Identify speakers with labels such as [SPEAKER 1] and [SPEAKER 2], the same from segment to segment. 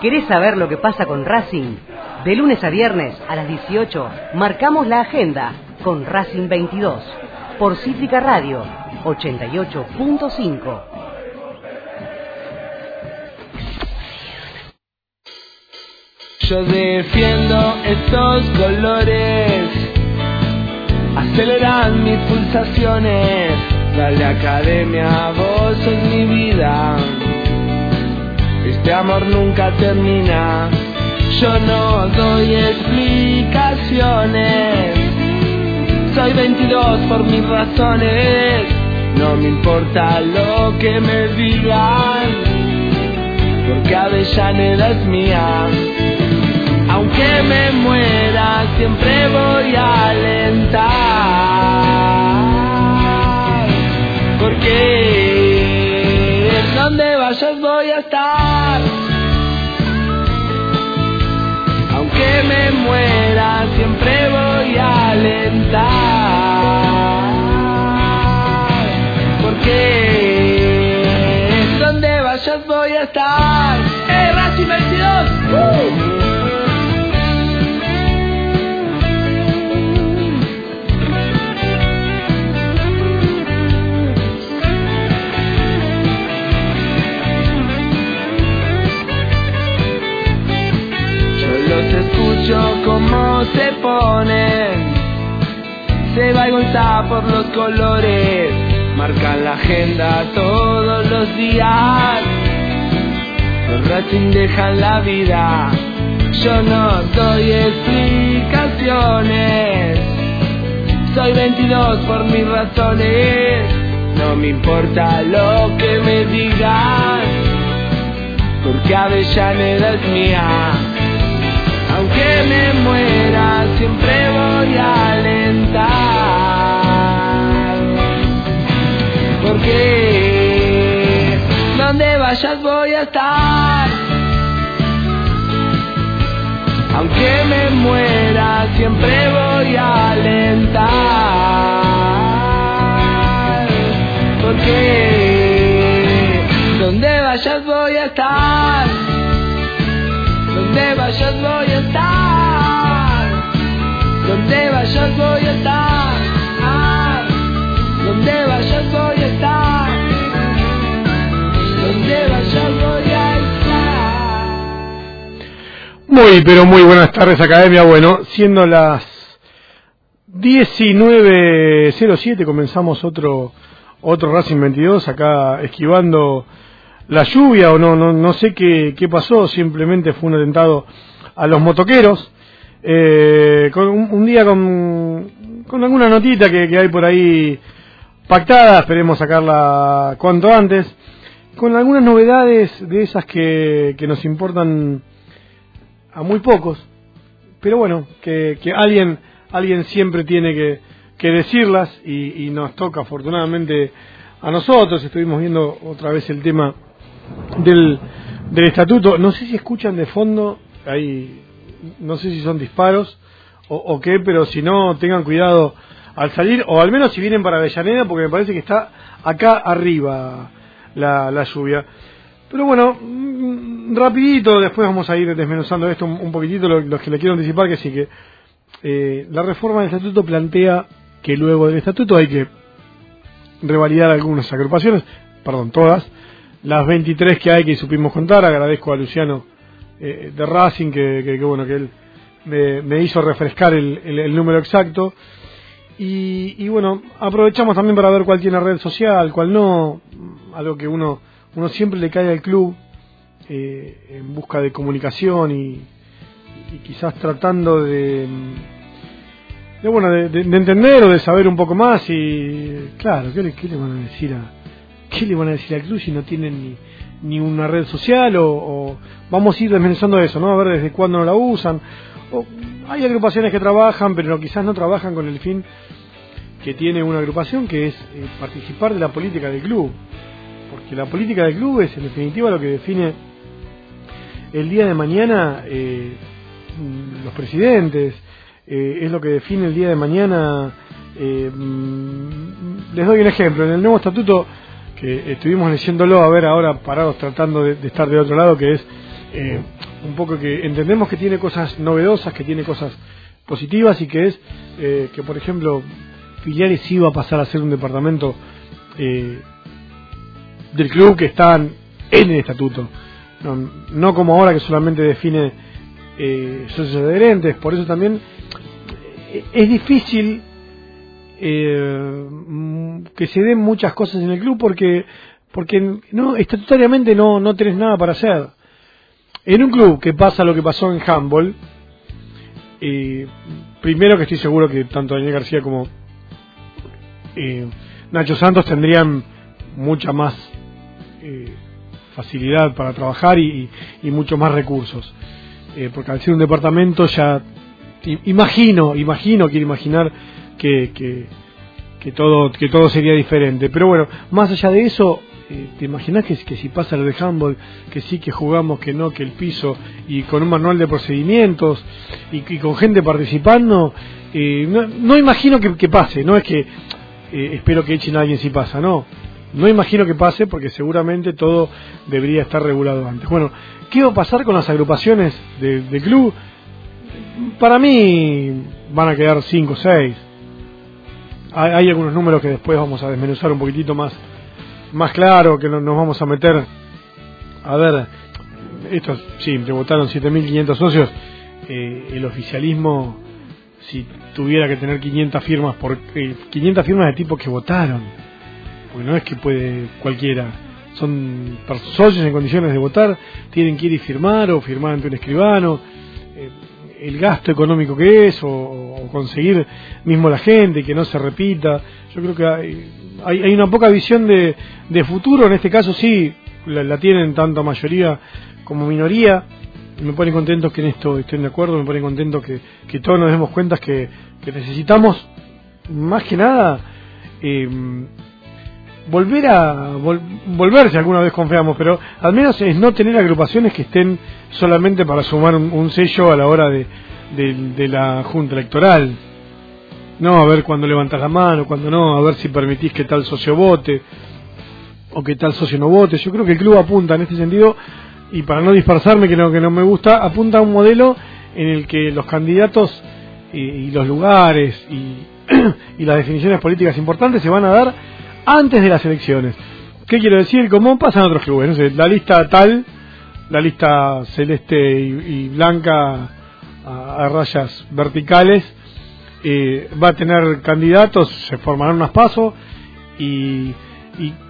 [SPEAKER 1] ¿Querés saber lo que pasa con Racing? De lunes a viernes a las 18 marcamos la agenda con Racing 22 por Cítrica Radio 88.5.
[SPEAKER 2] Yo defiendo estos colores, aceleran mis pulsaciones. Dale academia, vos sos mi vida. Este amor nunca termina. Yo no doy explicaciones. Soy 22 por mis razones. No me importa lo que me digan. Porque Avellaneda es mía. Aunque me muera, siempre voy a alentar. Porque donde vayas voy a estar. Me muera, siempre voy a alentar. Porque donde vayas voy a estar. Por los colores, marcan la agenda todos los días. Los Racing dejan la vida, yo no doy explicaciones. Soy 22 por mis razones, no me importa lo que me digan, porque Avellaneda es mía aunque me muera siempre voy a Porque donde vayas voy a estar. Aunque me muera siempre voy a alentar. Porque donde vayas voy a estar donde vayas voy a estar. Donde vayas voy a estar.
[SPEAKER 3] Muy, pero muy buenas tardes, Academia. Bueno, siendo las 19.07 comenzamos otro otro Racing 22 acá esquivando la lluvia o no, no, no sé qué, qué pasó, simplemente fue un atentado a los motoqueros. Eh, con un, día con, con alguna notita que, que, hay por ahí pactada, esperemos sacarla cuanto antes, con algunas novedades de esas que, que nos importan a muy pocos, pero bueno, que, que alguien, alguien siempre tiene que, que decirlas y, y nos toca afortunadamente a nosotros, estuvimos viendo otra vez el tema del, del estatuto. No sé si escuchan de fondo, ahí, no sé si son disparos o, qué, pero si no, tengan cuidado al salir, o al menos si vienen para Avellaneda, porque me parece que está acá arriba la, la lluvia. Pero bueno, mm, rapidito, después vamos a ir desmenuzando esto un, poquitito, lo, que le quiero anticipar, que sí que eh, la reforma del estatuto plantea que luego del estatuto hay que revalidar algunas agrupaciones, perdón, todas, las 23 que hay que supimos contar. Agradezco a Luciano eh, de Racing que, bueno que él me, hizo refrescar el, número exacto. Y, bueno, aprovechamos también para ver cuál tiene red social, cuál no, algo que uno, uno siempre le cae al club eh, en busca de comunicación y, quizás tratando de, de bueno, de, entender o de saber un poco más y claro, ¿qué le, qué le van a decir a, ¿qué le van a decir al club si no tienen ni, ni una red social? O, vamos a ir desmenuzando eso, ¿no? A ver desde cuándo no la usan. O, hay agrupaciones que trabajan, pero quizás no trabajan con el fin que tiene una agrupación, que es eh, participar de la política del club. Porque la política del club es, en definitiva, lo que define el día de mañana eh, los presidentes, eh, es lo que define el día de mañana. Mm, les doy un ejemplo. En el nuevo estatuto que estuvimos leyéndolo, a ver ahora parados tratando de, estar de otro lado, que es eh, un poco que entendemos que tiene cosas novedosas, que tiene cosas positivas y que es eh, que, por ejemplo, Filiares iba a pasar a ser un departamento eh, del club que está en el estatuto, no, como ahora que solamente define eh, socios adherentes, por eso también es difícil que se den muchas cosas en el club porque porque no estatutariamente no no tenés nada para hacer. En un club que pasa lo que pasó en handball, eh, primero que estoy seguro que tanto Daniel García como eh, Nacho Santos tendrían mucha más eh, facilidad para trabajar y, mucho más recursos. porque al ser un departamento ya imagino, imagino, quiero imaginar que, que, que, todo, que todo sería diferente. Pero bueno, más allá de eso, eh, ¿te imaginas que, si pasa lo de handball, que sí, que jugamos, que no, que el piso, y con un manual de procedimientos, y, con gente participando? Eh, no, imagino que, pase, no es que eh, espero que echen a alguien si pasa, no. No imagino que pase porque seguramente todo debería estar regulado antes. Bueno, ¿qué va a pasar con las agrupaciones del de club? Para mí van a quedar 5 o 6. hay algunos números que después vamos a desmenuzar un poquitito más más claro que nos vamos a meter. A ver, estos, sí, me votaron 7.500 socios. Eh, el oficialismo, si tuviera que tener 500 firmas, por 500 firmas de tipos que votaron, porque no es que puede cualquiera, son socios en condiciones de votar, tienen que ir y firmar o firmar ante un escribano. Eh, el gasto económico que es o, conseguir mismo la gente que no se repita. Yo creo que hay, hay, una poca visión de, de, futuro. En este caso sí la, tienen tanto mayoría como minoría. Me pone contento que en esto estén de acuerdo me pone contento que, que todos nos demos cuenta que, que necesitamos más que nada eh, volver a volver si alguna vez confiamos, pero al menos es no tener agrupaciones que estén solamente para sumar un, sello a la hora de, de, la junta electoral. No, a ver cuándo levantas la mano, cuándo no, a ver si permitís que tal socio vote o que tal socio no vote. Yo creo que el club apunta en este sentido y para no dispersarme, que no, que no me gusta, apunta a un modelo en el que los candidatos y, los lugares y, y las definiciones políticas importantes se van a dar antes de las elecciones. ¿Qué quiero decir? Como pasan otros clubes, no sé, la lista tal, la lista celeste y, blanca a, rayas verticales, eh, va a tener candidatos, se formarán unos pasos y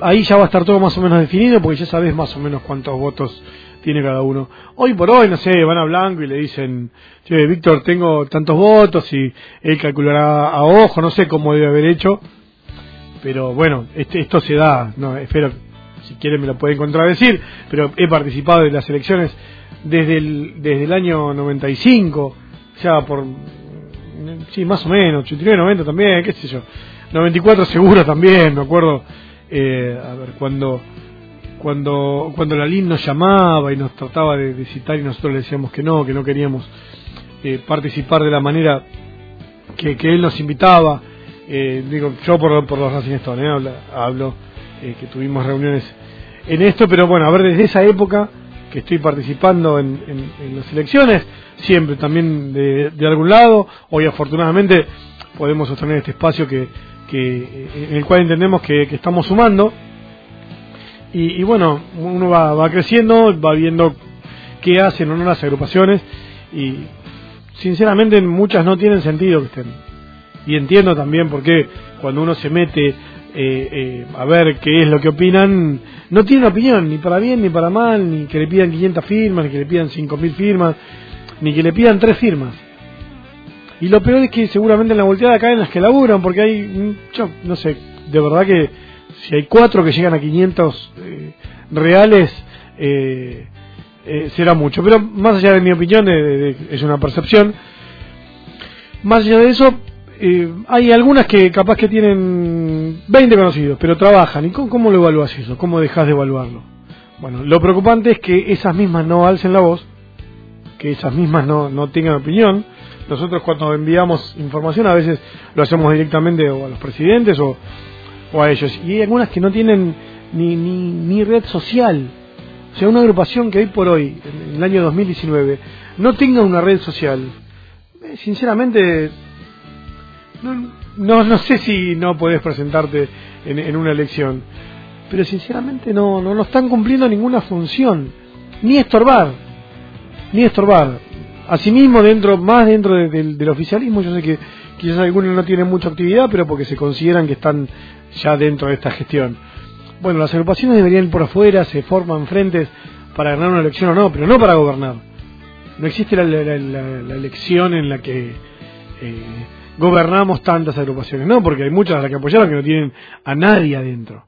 [SPEAKER 3] ahí ya va a estar todo más o menos definido porque ya sabes más o menos cuántos votos tiene cada uno. Hoy por hoy, no sé, van a Blanco y le dicen, Víctor, tengo tantos votos y él calculará a ojo, no sé cómo debe haber hecho pero bueno, este, esto se da, no, espero, si quieren me lo pueden contradecir, pero he participado en las elecciones desde el, desde el año 95, ya por, sí, más o menos, 89, 90 también, qué sé yo, 94 seguro también, me acuerdo, eh, a ver, cuando cuando cuando la LIN nos llamaba y nos trataba de, citar y nosotros le decíamos que no, que no queríamos eh, participar de la manera que, que él nos invitaba, eh, digo, yo por, por los Racing Stone, eh, hablo, eh, que tuvimos reuniones en esto, pero bueno, a ver, desde esa época que estoy participando en, las elecciones, siempre también de, algún lado, hoy afortunadamente podemos sostener este espacio que, en el cual entendemos que, estamos sumando, y, bueno, uno va, va creciendo, va viendo qué hacen o no las agrupaciones, y sinceramente muchas no tienen sentido que estén y entiendo también por qué cuando uno se mete eh, eh, a ver qué es lo que opinan, no tiene opinión, ni para bien ni para mal, ni que le pidan 500 firmas, ni que le pidan 5.000 firmas, ni que le pidan 3 firmas. Y lo peor es que seguramente en la volteada caen las que laburan, porque hay, yo no sé, de verdad que si hay 4 que llegan a 500 eh, reales, será mucho. Pero más allá de mi opinión, es una percepción, más allá de eso, eh, hay algunas que capaz que tienen 20 conocidos, pero trabajan. ¿Y cómo, lo evalúas eso? ¿Cómo dejas de evaluarlo? Bueno, lo preocupante es que esas mismas no alcen la voz, que esas mismas no, no tengan opinión. Nosotros cuando enviamos información a veces lo hacemos directamente o a los presidentes o, o a ellos. Y hay algunas que no tienen ni, ni, ni red social. O o sea, una agrupación que hoy por hoy, en el año 2019, no tenga una red social, eh, sinceramente, no, no, sé si no podés presentarte en, una elección, pero sinceramente no, no, no están cumpliendo ninguna función, ni estorbar, ni estorbar. Asimismo, dentro, más dentro del oficialismo, yo sé que quizás algunos no tienen mucha actividad, pero porque se consideran que están ya dentro de esta gestión. Bueno, las agrupaciones deberían ir por afuera, se forman frentes para ganar una elección o no, pero no para gobernar. No existe la, elección en la que eh, gobernamos tantas agrupaciones, no, porque hay muchas de las que apoyaron que no tienen a nadie adentro.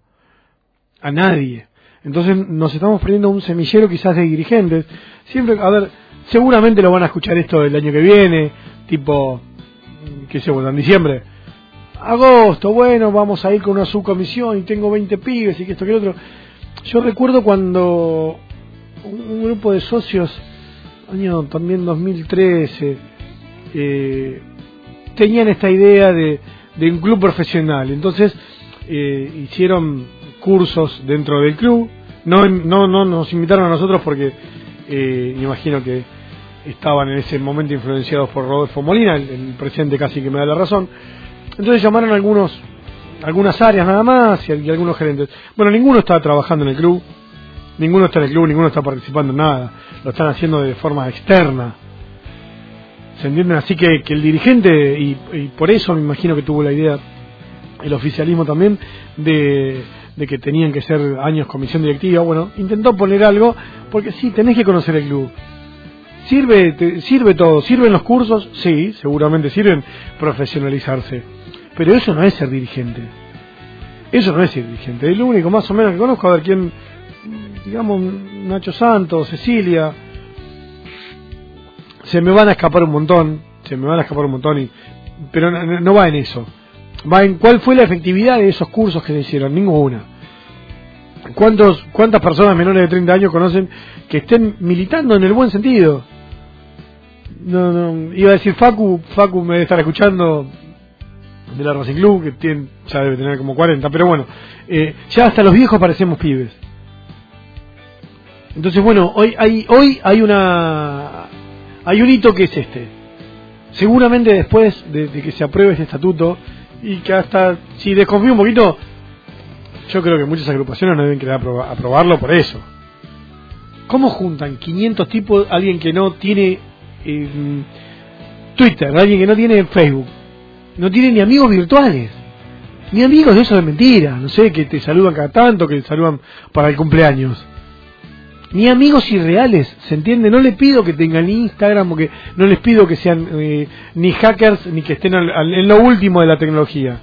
[SPEAKER 3] A nadie. Entonces nos estamos perdiendo un semillero quizás de dirigentes. Siempre, a ver, seguramente lo van a escuchar esto el año que viene, tipo, qué sé, bueno, en diciembre. Agosto, bueno, vamos a ir con una subcomisión y tengo 20 pibes y que esto que otro. Yo recuerdo cuando un grupo de socios, año también 2013, eh, tenían esta idea de, de un club profesional. Entonces eh, hicieron cursos dentro del club. No, no, no nos invitaron a nosotros porque eh, imagino que estaban en ese momento influenciados por Rodolfo Molina, el, presidente casi que me da la razón. Entonces llamaron a algunos, algunas áreas nada más y, y, algunos gerentes. Bueno, ninguno estaba trabajando en el club, ninguno está en el club, ninguno está participando en nada, lo están haciendo de forma externa. ¿Se entienden? Así que, que el dirigente, y, por eso me imagino que tuvo la idea el oficialismo también, de, de que tenían que ser años comisión directiva, bueno, intentó poner algo, porque sí, tenés que conocer el club. Sirve, sirve todo, sirven los cursos, sí, seguramente sirven profesionalizarse, pero eso no es ser dirigente. Eso no es ser dirigente. Es lo único más o menos que conozco, a ver quién, digamos, Nacho Santos, Cecilia, se me van a escapar un montón, se me van a escapar un montón, y, pero no, va en eso. Va en cuál fue la efectividad de esos cursos que se hicieron, ninguna. ¿Cuántos, ¿Cuántas personas menores de 30 años conocen que estén militando en el buen sentido? No, no, iba a decir Facu, Facu me debe estar escuchando de la Racing Club, que tiene, ya debe tener como 40, pero bueno, eh, ya hasta los viejos parecemos pibes. Entonces, bueno, hoy hay, hoy hay una hay un hito que es este. Seguramente después de, que se apruebe este estatuto y que hasta, si desconfío un poquito, yo creo que muchas agrupaciones no deben querer aprobarlo por eso. ¿Cómo juntan 500 tipos, alguien que no tiene eh, Twitter, alguien que no tiene Facebook, no tiene ni amigos virtuales, ni amigos de eso de mentira, no sé, que te saludan cada tanto, que te saludan para el cumpleaños? Ni amigos irreales, ¿se entiende? No le pido que tengan Instagram, porque no les pido que sean eh, ni hackers, ni que estén en lo último de la tecnología.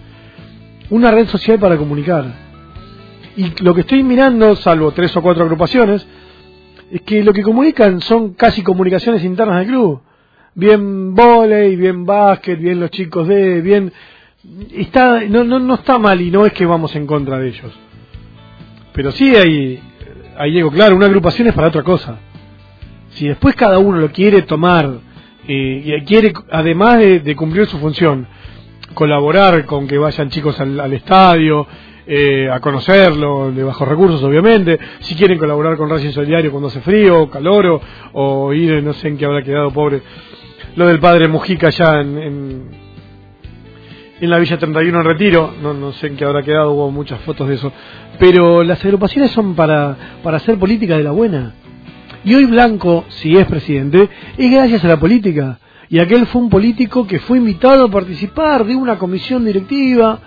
[SPEAKER 3] Una red social para comunicar. Y lo que estoy mirando, salvo tres o cuatro agrupaciones, es que lo que comunican son casi comunicaciones internas del club. Bien volei, bien básquet, bien los chicos de, bien... Está, no, no, no está mal y no es que vamos en contra de ellos. Pero sí hay ahí llego, claro, una agrupación es para otra cosa. Si después cada uno lo quiere tomar eh, y quiere, además de, cumplir su función, colaborar con que vayan chicos al, estadio, eh, a conocerlo, de bajos recursos obviamente, si quieren colaborar con Racing Solidario cuando hace frío, calor o, ir, no sé en qué habrá quedado pobre, lo del padre Mujica allá en, en, en la Villa 31 en Retiro, no, no sé en qué habrá quedado, hubo muchas fotos de eso, pero las agrupaciones son para, para hacer política de la buena. Y hoy Blanco, si es presidente, es gracias a la política. Y aquel fue un político que fue invitado a participar de una comisión directiva.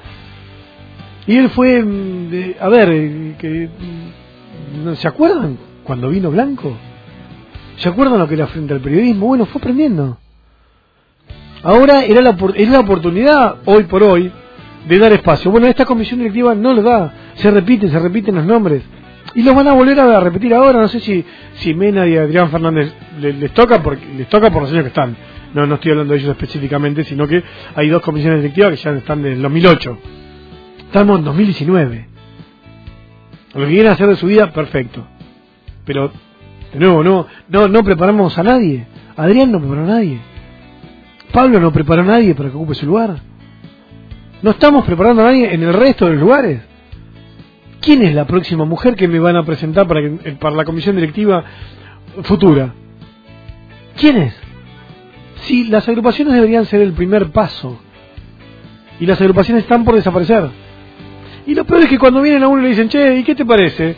[SPEAKER 3] Y él fue, mm, a ver, eh, que, mm, ¿se acuerdan cuando vino Blanco? ¿Se acuerdan lo que era frente al periodismo? Bueno, fue aprendiendo. Ahora era la, es la oportunidad, hoy por hoy, de dar espacio. Bueno, esta comisión directiva no lo da, se repiten, se repiten los nombres. Y los van a volver a repetir ahora, no sé si, si Mena y Adrián Fernández les, toca porque les toca por los años que están. No, no estoy hablando de ellos específicamente, sino que hay dos comisiones directivas que ya están desde el 2008. Estamos en 2019. Lo que quieren hacer de su vida, perfecto. Pero, de nuevo, no, no, no preparamos a nadie. Adrián no preparó a nadie. Pablo no preparó a nadie para que ocupe su lugar. No estamos preparando a nadie en el resto de los lugares. ¿Quién es la próxima mujer que me van a presentar para, que, para la comisión directiva futura? ¿Quién es? Si las agrupaciones deberían ser el primer paso y las agrupaciones están por desaparecer. Y lo peor es que cuando vienen a uno y le dicen, che, ¿y qué te parece?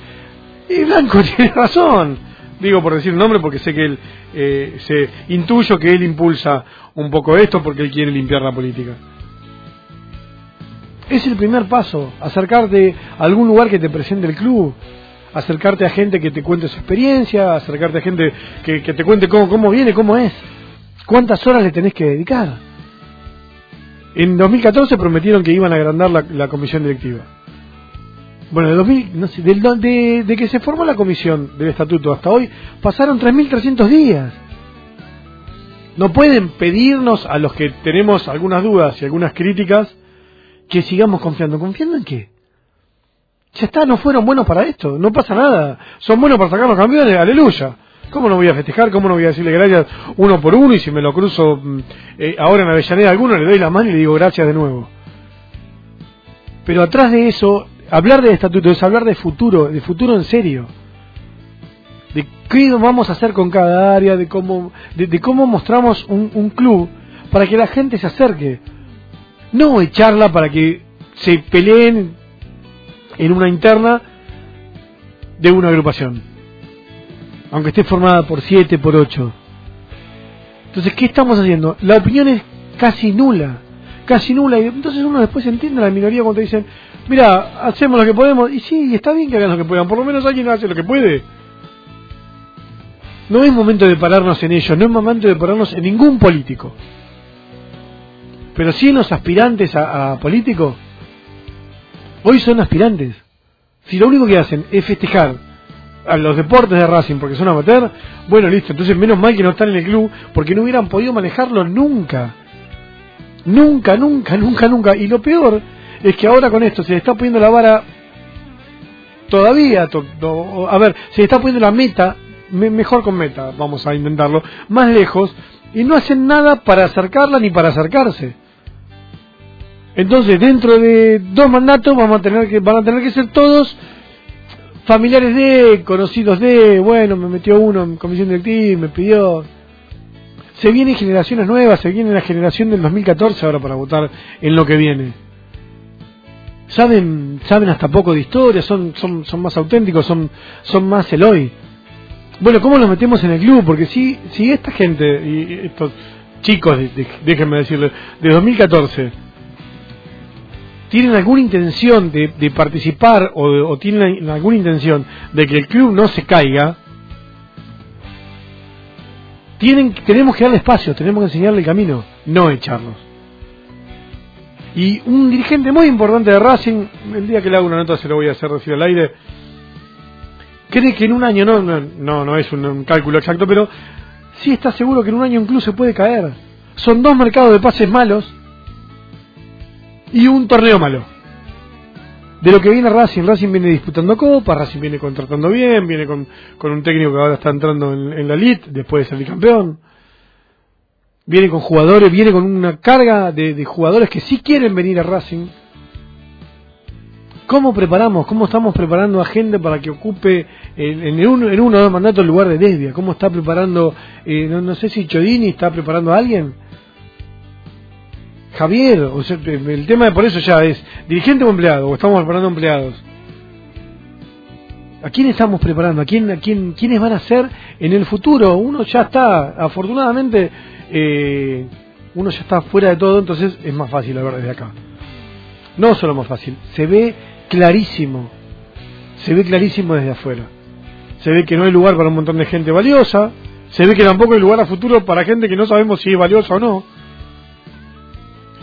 [SPEAKER 3] Y Blanco tiene razón. Digo por decir un nombre porque sé que él, eh, se intuyo que él impulsa un poco esto porque él quiere limpiar la política. Es el primer paso, acercarte a algún lugar que te presente el club, acercarte a gente que te cuente su experiencia, acercarte a gente que, te cuente cómo, cómo viene, cómo es, cuántas horas le tenés que dedicar. En 2014 prometieron que iban a agrandar la, comisión directiva. Bueno, de, 2000, no sé, de, de, que se formó la comisión del estatuto hasta hoy, pasaron 3.300 días. No pueden pedirnos a los que tenemos algunas dudas y algunas críticas que sigamos confiando. ¿Confiando en qué? Ya está, no fueron buenos para esto, no pasa nada. Son buenos para sacar los campeones, aleluya. ¿Cómo no voy a festejar? ¿Cómo no voy a decirle gracias uno por uno? Y si me lo cruzo mm, eh, ahora en Avellaneda a alguno, le doy la mano y le digo gracias de nuevo. Pero atrás de eso, hablar de estatuto es hablar de futuro, de futuro en serio. De qué vamos a hacer con cada área, de cómo, de, cómo mostramos un, un club para que la gente se acerque. No echarla para que se peleen en una interna de una agrupación aunque esté formada por siete, por ocho. Entonces, ¿qué estamos haciendo? La opinión es casi nula, casi nula, y entonces uno después entiende a la minoría cuando dicen, mira, hacemos lo que podemos, y sí, está bien que hagan lo que puedan, por lo menos alguien hace lo que puede. No es momento de pararnos en ello, no es momento de pararnos en ningún político. Pero sí en los aspirantes a, a político, hoy son aspirantes. Si lo único que hacen es festejar a los deportes de Racing porque son amateur, bueno, listo, entonces menos mal que no están en el club porque no hubieran podido manejarlo nunca. Nunca, nunca, nunca, nunca. Y lo peor es que ahora con esto se le está poniendo la vara todavía, a ver, se le está poniendo la meta, mejor con meta, vamos a intentarlo, más lejos, y no hacen nada para acercarla ni para acercarse. Entonces, dentro de dos mandatos vamos a tener que, van a tener que ser todos familiares de, conocidos de, bueno, me metió uno en comisión directiva me pidió. Se vienen generaciones nuevas, se viene la generación del 2014 ahora para votar en lo que viene. Saben, saben hasta poco de historia, son, son, son más auténticos, son, son más el hoy. Bueno, ¿cómo los metemos en el club? Porque si, si esta gente, y estos chicos, déjenme decirles, de 2014, tienen alguna intención de, participar o, tienen alguna intención de que el club no se caiga, tienen, tenemos que darle espacio, tenemos que enseñarle el camino, no echarnos. Y un dirigente muy importante de Racing, el día que le hago una nota se lo voy a hacer decir al aire, cree que en un año, no, no, no, es un, cálculo exacto, pero sí está seguro que en un año incluso se puede caer. Son dos mercados de pases malos y un torneo malo. De lo que viene Racing, Racing viene disputando Copa, Racing viene contratando bien, viene con, un técnico que ahora está entrando en, la elite después de salir campeón. Viene con jugadores, viene con una carga de, jugadores que sí quieren venir a Racing. ¿Cómo preparamos? ¿Cómo estamos preparando a gente para que ocupe en, uno, en uno o dos mandatos el lugar de Desvia? ¿Cómo está preparando, eh, no, no sé si Chodini está preparando a alguien? Javier, o sea, el tema de por eso ya es dirigente o empleado, o estamos preparando empleados. ¿A quién estamos preparando? ¿A quién, a quién, quiénes van a ser en el futuro? Uno ya está, afortunadamente, eh, uno ya está fuera de todo, entonces es más fácil ver desde acá. No solo más fácil, se ve clarísimo, se ve clarísimo desde afuera. Se ve que no hay lugar para un montón de gente valiosa, se ve que tampoco hay lugar a futuro para gente que no sabemos si es valiosa o no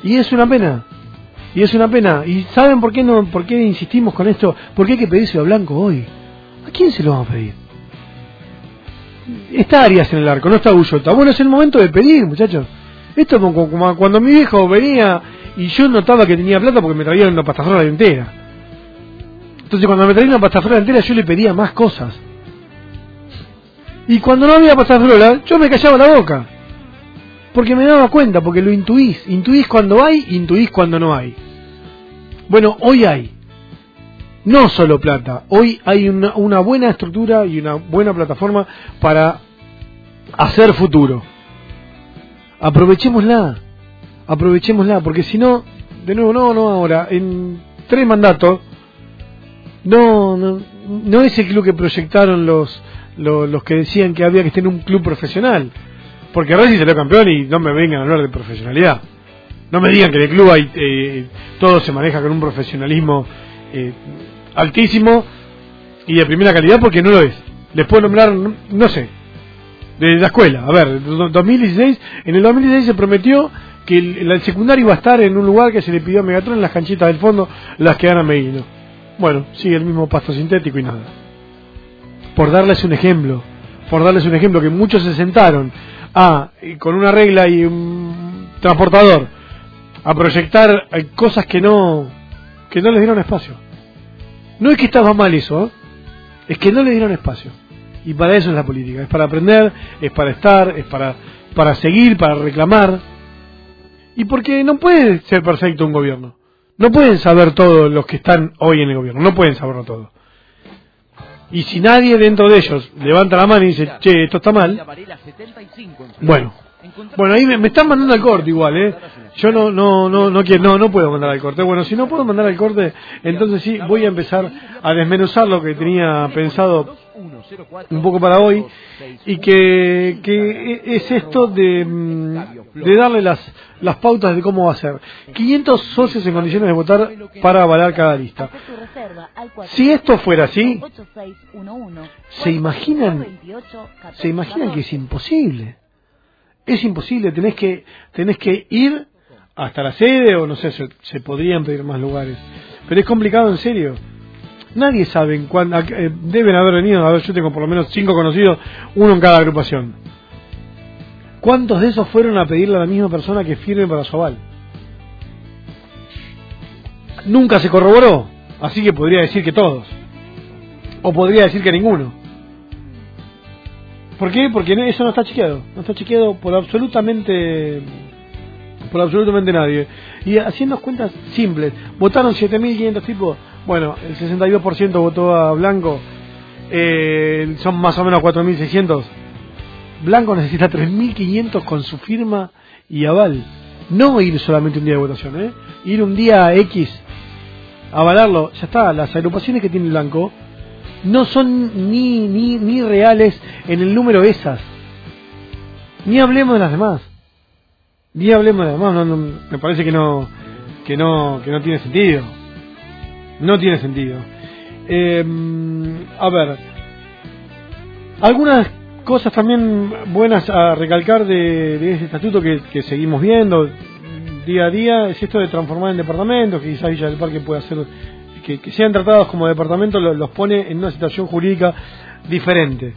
[SPEAKER 3] y es una pena. Y es una pena. ¿Y saben por qué no por qué insistimos con esto? ¿Por qué hay que pedírselo a Blanco hoy? ¿A quién se lo vamos a pedir? Está Arias en el arco, no está Ullota. Bueno, es el momento de pedir, muchachos. Esto es como, cuando mi viejo venía y yo notaba que tenía plata porque me traía una pastafrola entera. Entonces cuando me traía una pastafrola entera yo le pedía más cosas. Y cuando no había pastafrola, yo me callaba la boca. Porque me daba cuenta, porque lo intuís. Intuís cuando hay, intuís cuando no hay. Bueno, hoy hay. no solo plata. Hoy hay una, una buena estructura y una buena plataforma para hacer futuro. Aprovechémosla, aprovechémosla, porque si no, de nuevo, no, no ahora, en tres mandatos, no, no, no es el club que proyectaron los, los, los que decían que había que tener un club profesional. Porque Racing salió campeón y no me vengan a hablar de profesionalidad. No me digan que en el club hay, eh, todo se maneja con un profesionalismo eh, altísimo y de primera calidad porque no lo es. Les puedo nombrar, no, sé, de la escuela. A ver, 2016, en el 2016 se prometió que el, secundario iba a estar en un lugar que se le pidió a Megatron las canchitas del fondo, las que dan a Meguino. Bueno, sigue el mismo pasto sintético y nada. Por darles un ejemplo, por darles un ejemplo, que muchos se sentaron a, con una regla y un transportador, a proyectar cosas que no, que no les dieron espacio. No es que estaba mal eso, ¿eh? es que no le dieron espacio. Y para eso es la política, es para aprender, es para estar, es para, para seguir, para reclamar. Y porque no puede ser perfecto un gobierno. No pueden saber todos los que están hoy en el gobierno, no pueden saberlo todo. Y si nadie dentro de ellos levanta la mano y dice, che, esto está mal, bueno, bueno, ahí me, están mandando al corte igual, ¿eh? Yo no, no, no, no quiero, no, no puedo mandar al corte. Bueno, si no puedo mandar al corte, entonces sí, voy a empezar a desmenuzar lo que tenía pensado un poco para hoy y que, que es esto de, mm, de darle las, las pautas de cómo va a ser. 500 socios en condiciones de votar para avalar cada lista. Si esto fuera así, ¿se imaginan, se imaginan que es imposible? Es imposible, tenés que, tenés que ir hasta la sede o no sé, se, podrían pedir más lugares. Pero es complicado en serio. Nadie sabe en eh, deben haber venido, a ver, yo tengo por lo menos cinco conocidos, uno en cada agrupación. ¿Cuántos de esos fueron a pedirle a la misma persona que firme para su aval? Nunca se corroboró, así que podría decir que todos. O podría decir que ninguno. ¿Por qué? Porque eso no está chequeado. No está chequeado por absolutamente por absolutamente nadie. Y haciendo cuentas simples, votaron 7.500 tipos, bueno, el 62% votó a Blanco, eh, son más o menos 4.600. Blanco necesita 3.500 con su firma y aval. No ir solamente un día de votación, ¿eh? ir un día X, avalarlo, ya está, las agrupaciones que tiene Blanco no son ni, ni, ni reales en el número esas. Ni hablemos de las demás. Ni hablemos de las demás. No, me parece que no, que no, que no tiene sentido. No tiene sentido. Eh, a ver, algunas cosas también buenas a recalcar de, de este estatuto que, seguimos viendo día a día es esto de transformar en departamentos, que quizás Villa del Parque puede hacer que, sean tratados como departamento los, pone en una situación jurídica diferente.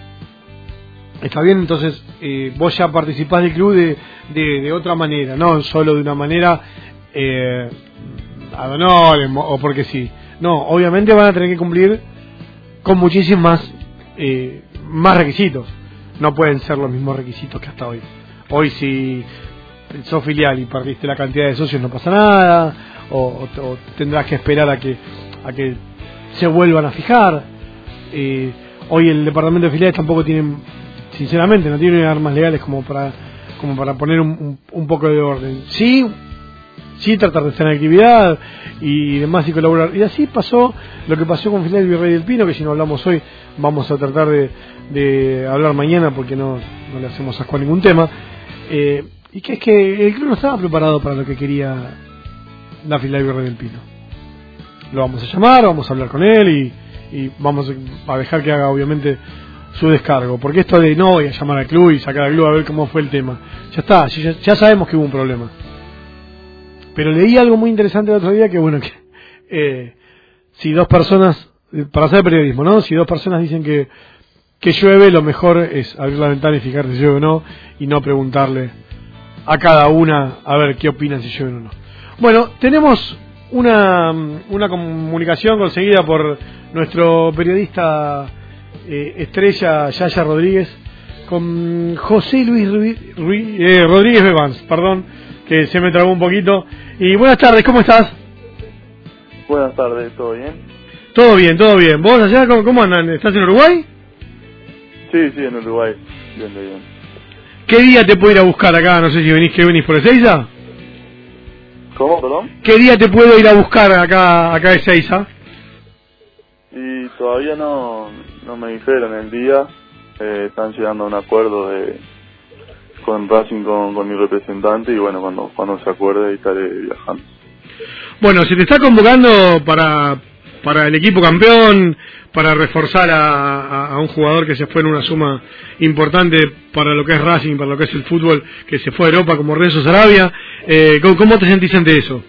[SPEAKER 3] Está bien, entonces eh, vos ya participás del club de, de, otra manera, no solo de una manera eh, ad o porque sí. No, obviamente van a tener que cumplir con muchísimos más, eh, más requisitos. No pueden ser los mismos requisitos que hasta hoy. Hoy si sos filial y perdiste la cantidad de socios no pasa nada, o tendrás que esperar a que a que se vuelvan a fijar. Eh, hoy el departamento de filiales tampoco tiene, sinceramente, no tiene armas legales como para como para poner un, un, poco de orden. Sí, sí tratar de estar en actividad y demás y colaborar. Y así pasó lo que pasó con Filial Virrey del Pino, que si no hablamos hoy vamos a tratar de, hablar mañana porque no, no le hacemos asco a ningún tema. Eh, y que es que el club no estaba preparado para lo que quería la Filial Virrey del Pino lo vamos a llamar, vamos a hablar con él y, vamos a dejar que haga obviamente su descargo. Porque esto de no voy a llamar al club y sacar al club a ver cómo fue el tema. Ya está, ya, sabemos que hubo un problema. Pero leí algo muy interesante el otro día que bueno, que eh, si dos personas, para hacer periodismo, ¿no? Si dos personas dicen que, que llueve, lo mejor es abrir la ventana y fijarse si llueve o no y no preguntarle a cada una a ver qué opinan si llueve o no. Bueno, tenemos una, una comunicación conseguida por nuestro periodista eh, estrella Yaya Rodríguez con José Luis eh, Rodríguez Bevans, perdón, que se me trabó un poquito. Y buenas tardes, ¿cómo estás?
[SPEAKER 4] Buenas tardes, ¿todo bien?
[SPEAKER 3] Todo bien, todo bien. ¿Vos allá cómo, cómo andan? ¿Estás en Uruguay?
[SPEAKER 4] Sí, sí, en Uruguay. Bien, bien.
[SPEAKER 3] ¿Qué día te puedo ir a buscar acá? No sé si venís, que venís por Ezeiza.
[SPEAKER 4] ¿Cómo, perdón?
[SPEAKER 3] ¿Qué día te puedo ir a buscar acá, acá a Ezeiza?
[SPEAKER 4] Y todavía no, no me dijeron el día. Eh, están llegando a un acuerdo de con Racing, con, con mi representante, y bueno, cuando, cuando se acuerde estaré viajando.
[SPEAKER 3] Bueno, se te está convocando para, para el equipo campeón, para reforzar a, un jugador que se fue en una suma importante para lo que es Racing, para lo que es el fútbol, que se fue a Europa como Renzo Sarabia. Eh, ¿cómo, ¿Cómo te sentís ante eso?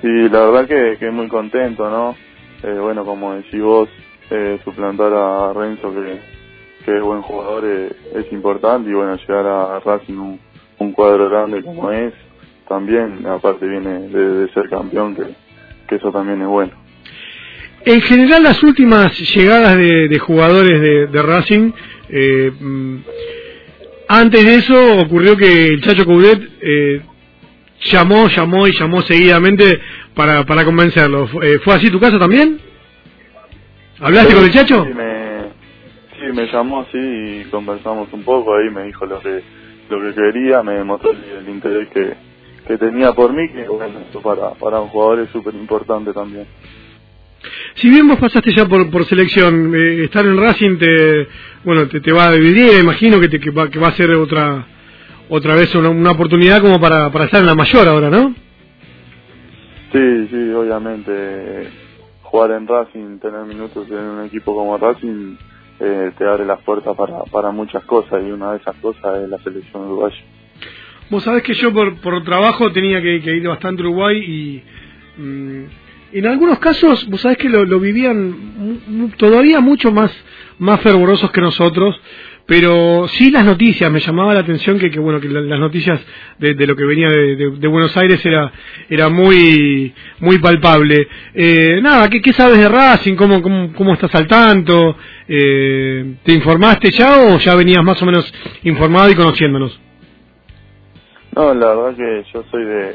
[SPEAKER 4] Sí, la verdad que, que muy contento, ¿no? Eh, bueno, como decís vos, eh, suplantar a Renzo, que, que es buen jugador, eh, es importante, y bueno, llegar a Racing un, un cuadro grande como es, también, aparte viene de, de ser campeón, que, que eso también es bueno.
[SPEAKER 3] En general, las últimas llegadas de, de jugadores de, de Racing, eh, mm, antes de eso ocurrió que el Chacho Coudet eh, llamó, llamó y llamó seguidamente para, para convencerlo. Eh, ¿Fue así tu caso también? ¿Hablaste
[SPEAKER 4] Sí,
[SPEAKER 3] con el Chacho?
[SPEAKER 4] Sí, me, sí, me llamó, sí, y conversamos un poco, ahí me dijo lo que lo que quería, me mostró el interés que, que tenía por mí, que bueno, eso para, para un jugador es súper importante también.
[SPEAKER 3] Si bien vos pasaste ya por, por selección, eh, estar en Racing te, bueno, te, te va a dividir, imagino que, te, que, va, que va a ser otra otra vez una, una oportunidad como para, para estar en la mayor ahora, ¿no?
[SPEAKER 4] Sí, sí, obviamente, jugar en Racing, tener minutos en un equipo como Racing, eh, te abre las puertas para, para muchas cosas, y una de esas cosas es la selección uruguaya.
[SPEAKER 3] Vos sabés que yo por, por trabajo tenía que, que ir bastante Uruguay y mm, en algunos casos, vos sabés que lo, vivían todavía mucho más, más fervorosos que nosotros, pero sí las noticias, me llamaba la atención que, que bueno, que la- las noticias de, lo que venía de Buenos Aires era, era muy, muy palpable. Eh, nada, ¿qué, ¿qué sabes de Racing? ¿Cómo, cómo, cómo estás al tanto? Eh, ¿Te informaste ya o ya venías más o menos informado y conociéndonos?
[SPEAKER 4] No, la verdad que yo soy de,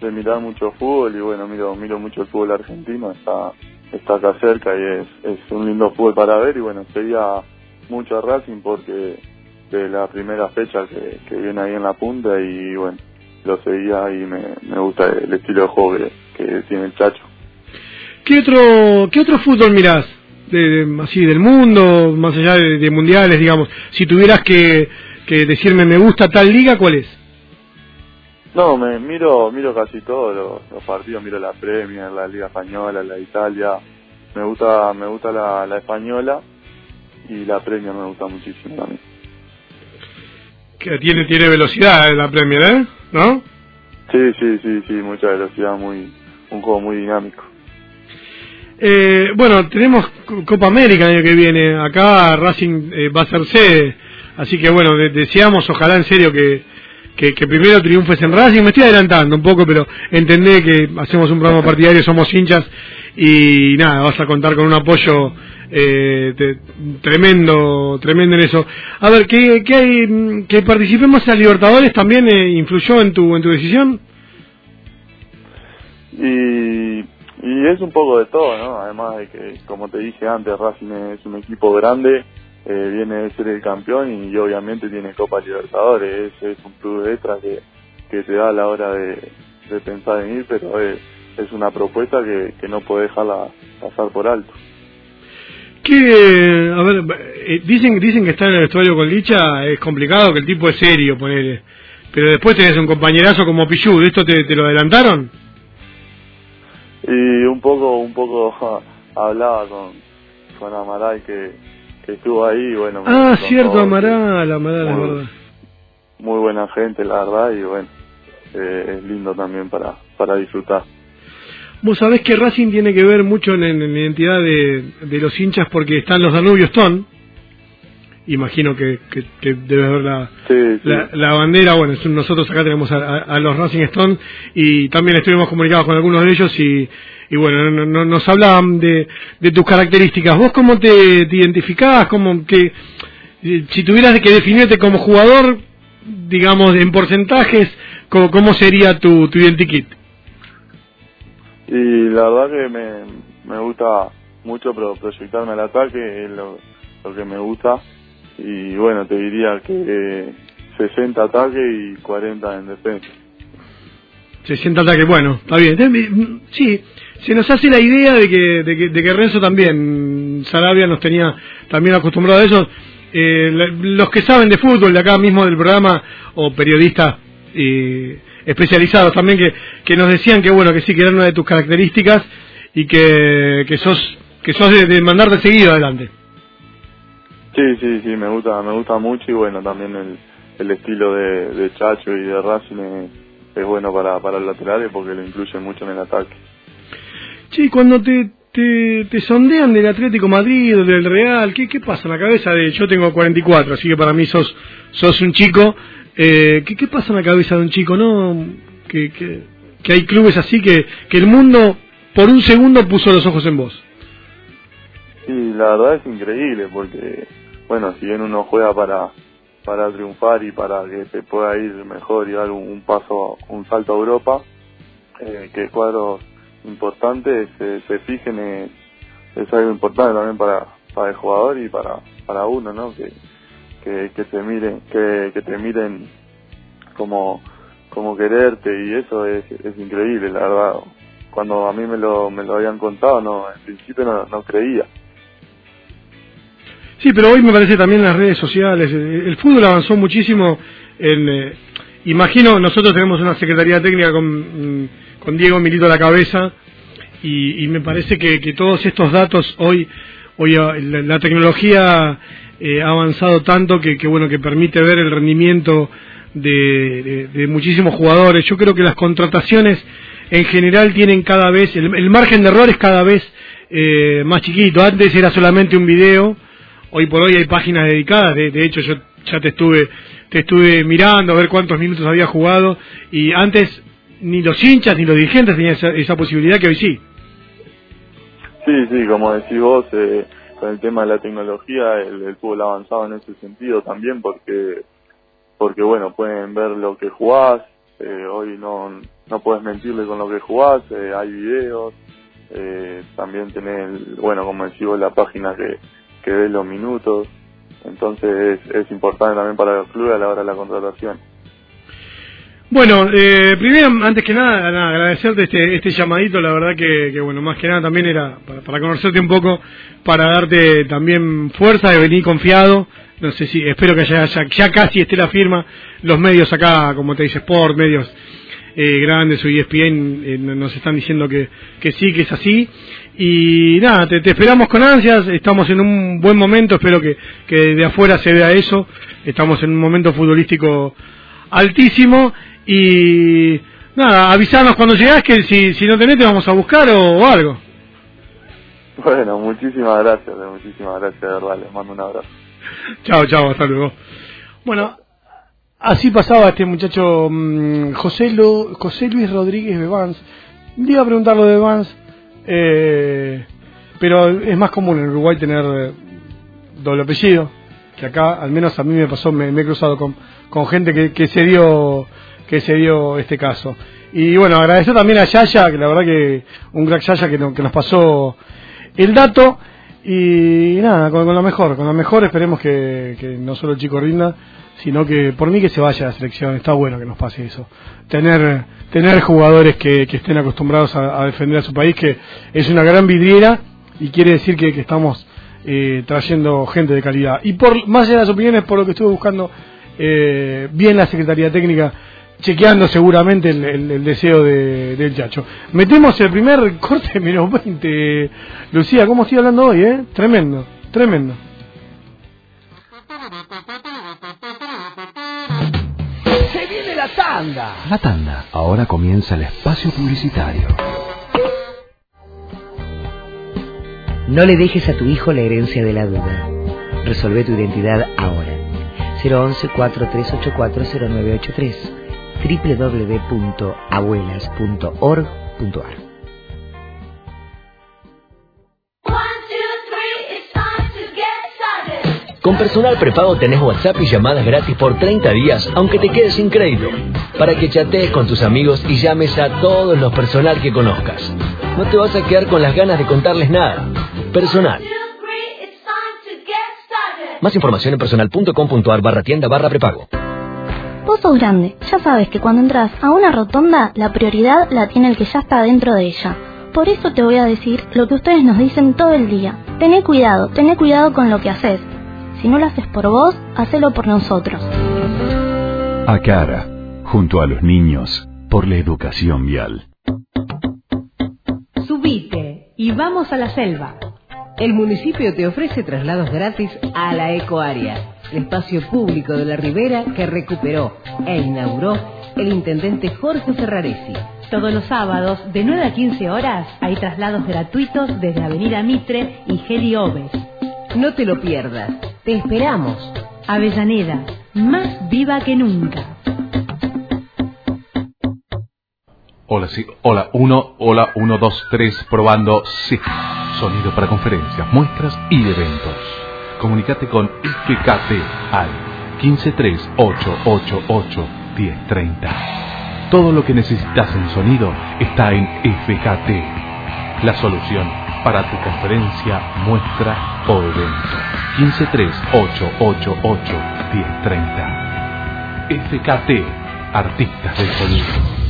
[SPEAKER 4] de mirar mucho fútbol y bueno, miro miro mucho el fútbol argentino, está está acá cerca y es, es un lindo fútbol para ver y bueno, seguía mucho a Racing porque de la primera fecha que, que viene ahí en la punta y bueno, lo seguía y me, me gusta el estilo de juego que, tiene el Chacho.
[SPEAKER 3] ¿Qué otro, qué otro fútbol mirás? De- así del mundo, más allá de, de mundiales, digamos. Si tuvieras que, que decirme me gusta tal liga, ¿cuál es?
[SPEAKER 4] No, me miro miro casi todos los, los partidos, miro la Premier, la Liga Española, la Italia. Me gusta me gusta la, la española y la Premier me gusta muchísimo también.
[SPEAKER 3] Que tiene, tiene velocidad la Premier, ¿eh? ¿No?
[SPEAKER 4] Sí, sí, sí, sí, mucha velocidad, muy un juego muy dinámico.
[SPEAKER 3] Eh, bueno, tenemos Co- Copa América el año que viene. Acá Racing eh, va a ser sede. Así que bueno, de- deseamos ojalá en serio que, que, que primero triunfes en Racing. Me estoy adelantando un poco, pero entendé que hacemos un programa partidario, somos hinchas y nada, vas a contar con un apoyo eh, tremendo, tremendo en eso. A ver, ¿qué, qué hay, mm, que participemos en Libertadores también eh, influyó en tu, en tu decisión?
[SPEAKER 4] Y, y es un poco de todo, ¿no? Además de que, como te dije antes, Racing es un equipo grande, eh, viene de ser el campeón y, obviamente tiene Copa Libertadores, es, es un club extra que, que te da a la hora de, de pensar en ir, pero es, es una propuesta que, que no puede dejarla pasar por alto.
[SPEAKER 3] Que, a ver, eh, dicen, dicen que estar en el vestuario con Licha es complicado, que el tipo es serio, ponele. Pero después tenés un compañerazo como Pichu, ¿de esto te, te lo adelantaron?
[SPEAKER 4] Y un poco, un poco ja, hablaba con, con Amaral que, que estuvo ahí bueno.
[SPEAKER 3] Ah, cierto, Amaral, Amaral, es
[SPEAKER 4] muy,
[SPEAKER 3] verdad.
[SPEAKER 4] muy buena gente, la verdad, y bueno, eh, es lindo también para, para disfrutar.
[SPEAKER 3] Vos sabés que Racing tiene que ver mucho en, en la identidad de, de los hinchas porque están los Danubio Stone. Imagino que, que, que debes ver la,
[SPEAKER 4] Sí, sí.
[SPEAKER 3] la, la bandera, bueno, nosotros acá tenemos a, a- a los Racing Stone y también estuvimos comunicados con algunos de ellos y, y bueno, no- no- nos hablaban de, de tus características. ¿Vos cómo te, te identificás? ¿Cómo que, eh, si tuvieras que definirte como jugador, digamos, en porcentajes, ¿cómo, cómo sería tu, tu identikit?
[SPEAKER 4] Y la verdad que me, me gusta mucho proyectarme al ataque, es lo, que me gusta. Y bueno, te diría que 60 ataques y 40 en defensa.
[SPEAKER 3] 60 ataques, bueno, está bien. Sí, se nos hace la idea de que, de que, de que Renzo también, Sarabia nos tenía también acostumbrado a eso. Eh, los que saben de fútbol de acá mismo del programa o periodistas eh, especializados también que, que nos decían que bueno que sí que era una de tus características y que, que sos que sos de, de seguido adelante.
[SPEAKER 4] Sí, sí, sí, me gusta, me gusta mucho y bueno, también el, el estilo de, de Chacho y de Racing es, bueno para, para los laterales porque lo incluye mucho en el ataque.
[SPEAKER 3] Sí, cuando te, te, te sondean del Atlético Madrid del Real, ¿qué, ¿qué pasa en la cabeza de yo tengo 44, así que para mí sos, sos un chico? Eh, ¿qué, ¿Qué pasa en la cabeza de un chico, no? Que, que, que hay clubes así que, que el mundo por un segundo puso los ojos en vos.
[SPEAKER 4] Sí, la verdad es increíble porque, bueno, si bien uno juega para para triunfar y para que se pueda ir mejor y dar un, paso, un salto a Europa, eh, que cuadros importantes se, se fijen es, es, algo importante también para, para el jugador y para, para uno, ¿no? Que, que, que te miren, que, que te miren como, como quererte y eso es, es increíble, la verdad. Cuando a mí me lo, me lo habían contado, no, en principio no, no creía.
[SPEAKER 3] Sí, pero hoy me parece también las redes sociales, eh, el fútbol avanzó muchísimo en... Eh, imagino, nosotros tenemos una secretaría técnica con, mm, con Diego Milito a la cabeza y, y me parece que, que, todos estos datos hoy, hoy ah, la, tecnología eh, ha avanzado tanto que, que, bueno, que permite ver el rendimiento de, de, de, muchísimos jugadores. Yo creo que las contrataciones en general tienen cada vez, el, el margen de error es cada vez eh, más chiquito. Antes era solamente un video hoy por hoy hay páginas dedicadas, de, de, hecho yo ya te estuve, te estuve mirando a ver cuántos minutos había jugado y antes ni los hinchas ni los dirigentes tenían esa, posibilidad que hoy sí.
[SPEAKER 4] Sí, sí, como decís vos, eh, con el tema de la tecnología, el, el fútbol avanzado en ese sentido también porque, porque bueno, pueden ver lo que jugás, eh, hoy no, no puedes mentirle con lo que jugás, eh, hay videos, eh, también tenés, bueno, como decís vos, la página que que dé los minutos. Entonces es, es, importante también para los clubes a la hora de la contratación.
[SPEAKER 3] Bueno, eh, primero, antes que nada, agradecerte este, este llamadito, la verdad que, bueno, más que nada también era para, para, conocerte un poco, para darte también fuerza de venir confiado, no sé si, espero que ya, ya, casi esté la firma, los medios acá, como te dice Sport, medios eh, grandes o ESPN eh, nos están diciendo que, que sí, que es así, y nada, te, te, esperamos con ansias, estamos en un buen momento, espero que, que de afuera se vea eso, estamos en un momento futbolístico altísimo y nada, avisarnos cuando llegás que si, si no tenés te vamos a buscar o, o algo.
[SPEAKER 4] Bueno, muchísimas gracias, muchísimas gracias, de verdad, les mando un abrazo.
[SPEAKER 3] chao, chao, hasta luego. Bueno, así pasaba este muchacho mmm, José, Lo, José Luis Rodríguez Bevans. Le iba a preguntar lo de Bevans eh, pero es más común en Uruguay tener eh, doble apellido, que acá, al menos a mí me pasó, me, me he cruzado con, con gente que, que, se dio que se dio este caso. Y bueno, agradecer también a Yaya, que la verdad que un crack Yaya que, que nos pasó el dato. Y nada, con, con, lo mejor, con lo mejor esperemos que, que no solo el chico rinda, sino que por mí que se vaya a la selección, está bueno que nos pase eso. Tener tener jugadores que, estén acostumbrados a, a, defender a su país, que es una gran vidriera y quiere decir que, que estamos eh, trayendo gente de calidad. Y por más allá de las opiniones, por lo que estuve buscando, eh, bien la Secretaría Técnica, chequeando seguramente el, el, el deseo de, del Chacho. Metemos el primer corte menos 20. Lucía, ¿cómo estoy hablando hoy? Eh? Tremendo, tremendo.
[SPEAKER 1] la tanda.
[SPEAKER 5] La tanda. Ahora comienza el espacio publicitario.
[SPEAKER 1] No le dejes a tu hijo la herencia de la duda. Resolve tu identidad ahora. 011-4384-0983 www.abuelas.org.ar
[SPEAKER 6] Con personal prepago tenés WhatsApp y llamadas gratis por 30 días, aunque te quedes sin crédito. Para que chatees con tus amigos y llames a todos los personal que conozcas. No te vas a quedar con las ganas de contarles nada. Personal. Más información en personal.com.ar barra tienda barra prepago.
[SPEAKER 7] Vos sos grande, ya sabes que cuando entras a una rotonda, la prioridad la tiene el que ya está dentro de ella. Por eso te voy a decir lo que ustedes nos dicen todo el día. Tené cuidado, tené cuidado con lo que haces. Si no lo haces por vos, hacelo por nosotros.
[SPEAKER 5] A cara, junto a los niños, por la educación vial.
[SPEAKER 1] Subite y vamos a la selva. El municipio te ofrece traslados gratis a la Ecoárea, espacio público de la Ribera que recuperó e inauguró el intendente Jorge Ferraresi. Todos los sábados, de 9 a 15 horas, hay traslados gratuitos desde Avenida Mitre y Geli Oves. No te lo pierdas. Te esperamos. Avellaneda, más viva que nunca.
[SPEAKER 8] Hola, sí, hola, uno, hola, uno, dos, tres, probando, sí. Sonido para conferencias, muestras y eventos. Comunicate con FKT al 1538881030. Todo lo que necesitas en sonido está en FKT. La solución para tu conferencia, muestra o evento. 1538881030. FKT, Artistas del Sonido.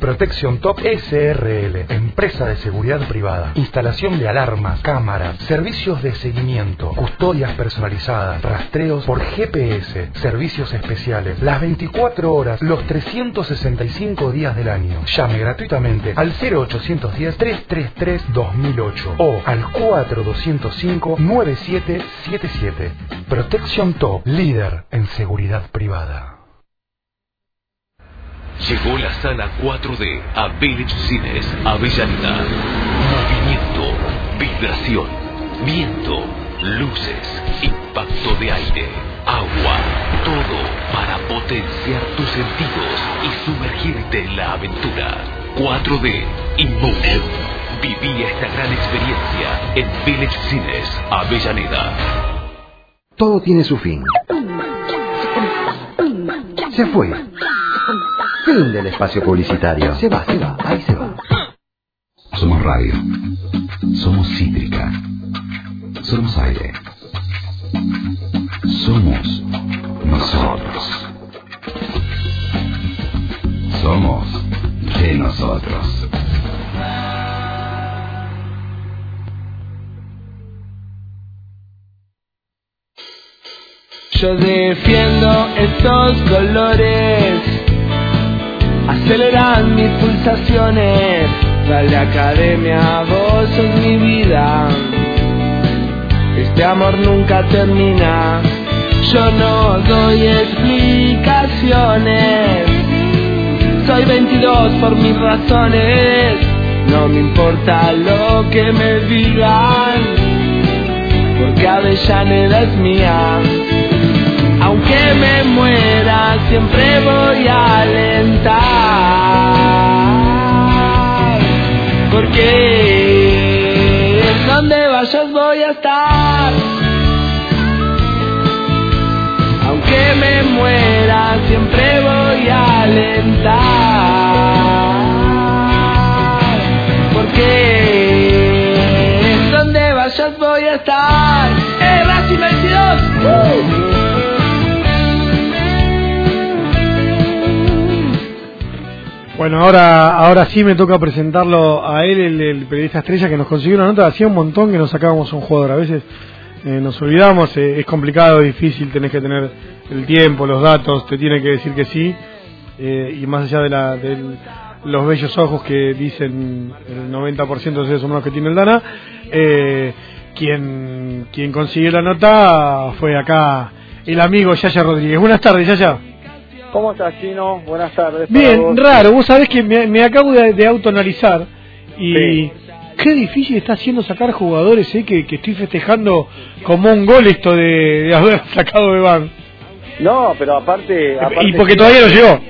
[SPEAKER 9] Protección Top SRL, empresa de seguridad privada, instalación de alarmas, cámaras, servicios de seguimiento, custodias personalizadas, rastreos por GPS, servicios especiales, las 24 horas, los 365 días del año. Llame gratuitamente al 0810-333-2008 o al 4205-9777. Protección Top, líder en seguridad privada.
[SPEAKER 10] Llegó la sala 4D a Village Cines Avellaneda. Movimiento, vibración, viento, luces, impacto de aire, agua, todo para potenciar tus sentidos y sumergirte en la aventura. 4D Emotion. Viví esta gran experiencia en Village Cines Avellaneda.
[SPEAKER 5] Todo tiene su fin. Se fue. Fin del espacio publicitario. Se va, se va, ahí se va.
[SPEAKER 11] Somos radio. Somos cítrica. Somos aire. Somos nosotros. Somos de nosotros.
[SPEAKER 2] Yo defiendo estos colores, aceleran mis pulsaciones. Dale academia, vos sos mi vida. Este amor nunca termina. Yo no doy explicaciones. Soy 22 por mis razones. No me importa lo que me digan, porque Avellaneda es mía. Aunque me muera, siempre voy a alentar. Porque donde vayas voy a estar. Aunque me muera, siempre voy a alentar. Porque donde vayas voy a estar.
[SPEAKER 3] Bueno, ahora, ahora sí me toca presentarlo a él, el, periodista estrella que nos consiguió una nota. Hacía un montón que nos sacábamos un jugador. A veces eh, nos olvidamos, eh, es complicado, difícil, tenés que tener el tiempo, los datos, te tiene que decir que sí. Eh, y más allá de, la, de los bellos ojos que dicen el 90% de seres humanos que tiene el Dana, quien, quien consiguió la nota fue acá el amigo Yaya Rodríguez. Buenas tardes, Yaya.
[SPEAKER 12] ¿Cómo estás, Chino? Buenas tardes.
[SPEAKER 3] Bien, raro. Vos sabés que me, me acabo de, de autoanalizar y qué difícil está haciendo sacar jugadores, ¿eh? que, que estoy festejando como un gol esto de, de haber sacado Beban.
[SPEAKER 12] No, pero aparte, aparte
[SPEAKER 3] Y porque todavía no llegó.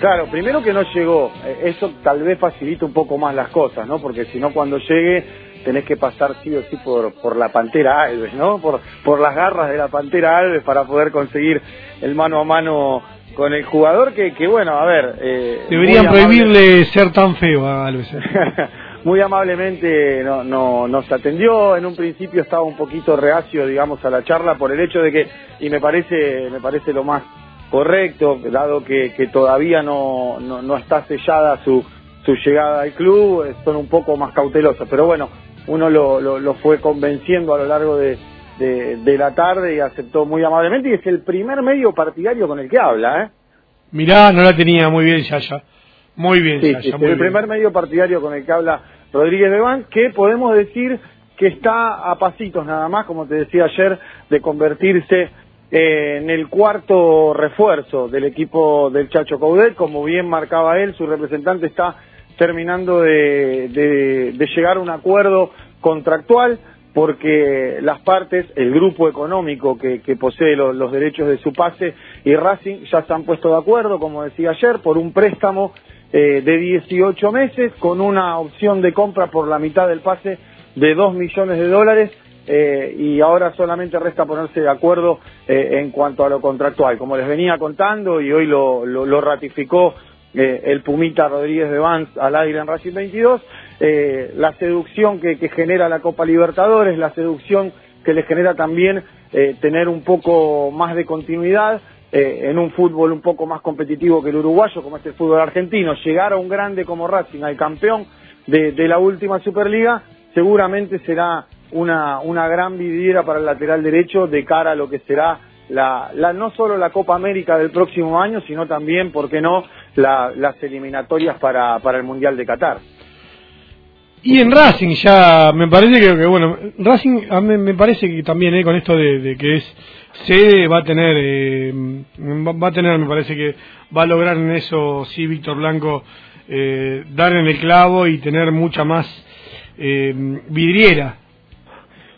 [SPEAKER 12] Claro, primero que no llegó. Eh, Eso tal vez facilita un poco más las cosas, ¿no? Porque si no, cuando llegue tenés que pasar sí o sí por, por la Pantera Alves, ¿no? Por, por las garras de la Pantera Alves para poder conseguir el mano a mano con el jugador que, que bueno, a ver... Eh,
[SPEAKER 3] Deberían prohibirle ser tan feo a Alves. ¿eh?
[SPEAKER 12] muy amablemente no, no, nos atendió. En un principio estaba un poquito reacio, digamos, a la charla por el hecho de que, y me parece, me parece lo más correcto, dado que, que todavía no, no, no está sellada su, su llegada al club, son un poco más cautelosos. Pero bueno, uno lo, lo, lo fue convenciendo a lo largo de, de, de, la tarde y aceptó muy amablemente y es el primer medio partidario con el que habla, ¿eh?
[SPEAKER 3] Mirá, no la tenía muy bien Yaya. Muy bien,
[SPEAKER 12] sí,
[SPEAKER 3] Yaya,
[SPEAKER 12] sí,
[SPEAKER 3] muy
[SPEAKER 12] el primer medio partidario con el que habla Rodríguez Deván, que podemos decir que está a pasitos nada más, como te decía ayer, de convertirse eh, en el cuarto refuerzo del equipo del Chacho Coudet, como bien marcaba él, su representante está terminando de, de, de llegar a un acuerdo contractual porque las partes, el grupo económico que, que posee lo, los derechos de su pase y Racing ya se han puesto de acuerdo, como decía ayer, por un préstamo eh, de 18 meses con una opción de compra por la mitad del pase de 2 millones de dólares eh, y ahora solamente resta ponerse de acuerdo eh, en cuanto a lo contractual. Como les venía contando y hoy lo, lo, lo ratificó eh, el Pumita Rodríguez de Vance al aire en Racing 22, eh, la seducción que, que, genera la Copa Libertadores, la seducción que le genera también eh, tener un poco más de continuidad eh, en un fútbol un poco más competitivo que el uruguayo, como es el fútbol argentino, llegar a un grande como Racing, al campeón de, de la última Superliga, seguramente será una, una gran vidriera para el lateral derecho de cara a lo que será la, la, no solo la Copa América del próximo año, sino también, ¿por qué no?, la, las eliminatorias para, para el Mundial de Qatar.
[SPEAKER 3] Y en Racing ya me parece que, que bueno, Racing a me parece que también eh, con esto de, de, que es sede va a tener, eh, va a tener, me parece que va a lograr en eso, sí, Víctor Blanco, eh, dar en el clavo y tener mucha más eh, vidriera.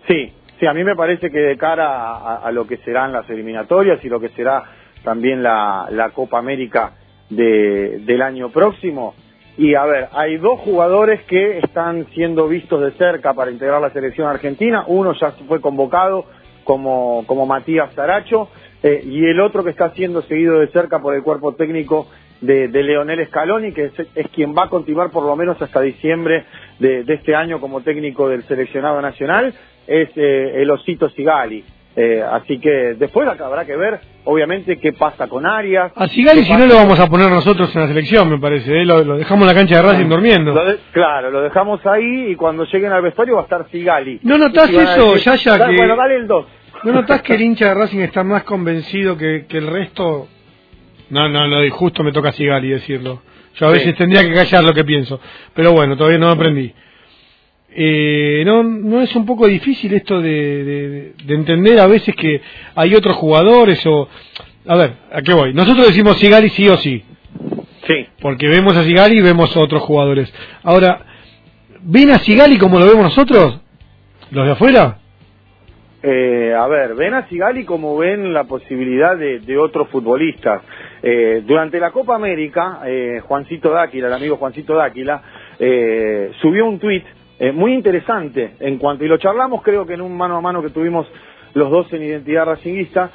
[SPEAKER 12] Sí, sí, a mí me parece que de cara a, a, lo que serán las eliminatorias y lo que será también la, la Copa América de, del año próximo, y a ver, hay dos jugadores que están siendo vistos de cerca para integrar la selección argentina. Uno ya fue convocado como, como Matías Saracho eh, y el otro que está siendo seguido de cerca por el cuerpo técnico de, de Leonel Scaloni, que es, quien va a continuar por lo menos hasta diciembre de, de este año como técnico del seleccionado nacional, es eh, el Osito Sigali. Eh, así que después habrá que ver, obviamente, qué pasa con Arias.
[SPEAKER 3] A Sigali, si no lo vamos a poner nosotros en la selección, me parece. ¿eh? Lo, lo, dejamos en la cancha de Racing durmiendo.
[SPEAKER 12] Lo de, claro, lo dejamos ahí y cuando lleguen al vestuario va a estar Sigali.
[SPEAKER 3] ¿No notás eso,
[SPEAKER 12] decir,
[SPEAKER 3] Yaya? Que...
[SPEAKER 12] Bueno, dale el 2.
[SPEAKER 3] ¿No notás que el hincha de Racing está más convencido que, que el resto? No, no, no, justo me toca a Sigali decirlo. Yo a veces sí. tendría que callar lo que pienso. Pero bueno, todavía no aprendí. Eh, no, no es un poco difícil esto de, de, de, entender a veces que hay otros jugadores o a ver a qué voy nosotros decimos Sigali sí o sí.
[SPEAKER 12] Sí.
[SPEAKER 3] Porque vemos a Sigali y vemos a otros jugadores. Ahora ven a Sigali como lo vemos nosotros los de afuera
[SPEAKER 12] eh, a ver, ven a Sigali como ven la posibilidad de, de otros futbolistas. Eh, durante la Copa América, eh, Juancito Dáquila, el amigo Juancito Dáquila, eh, subió un tuit eh, muy interesante en cuanto, y lo charlamos creo que en un mano a mano que tuvimos los dos en Identidad Racinguista,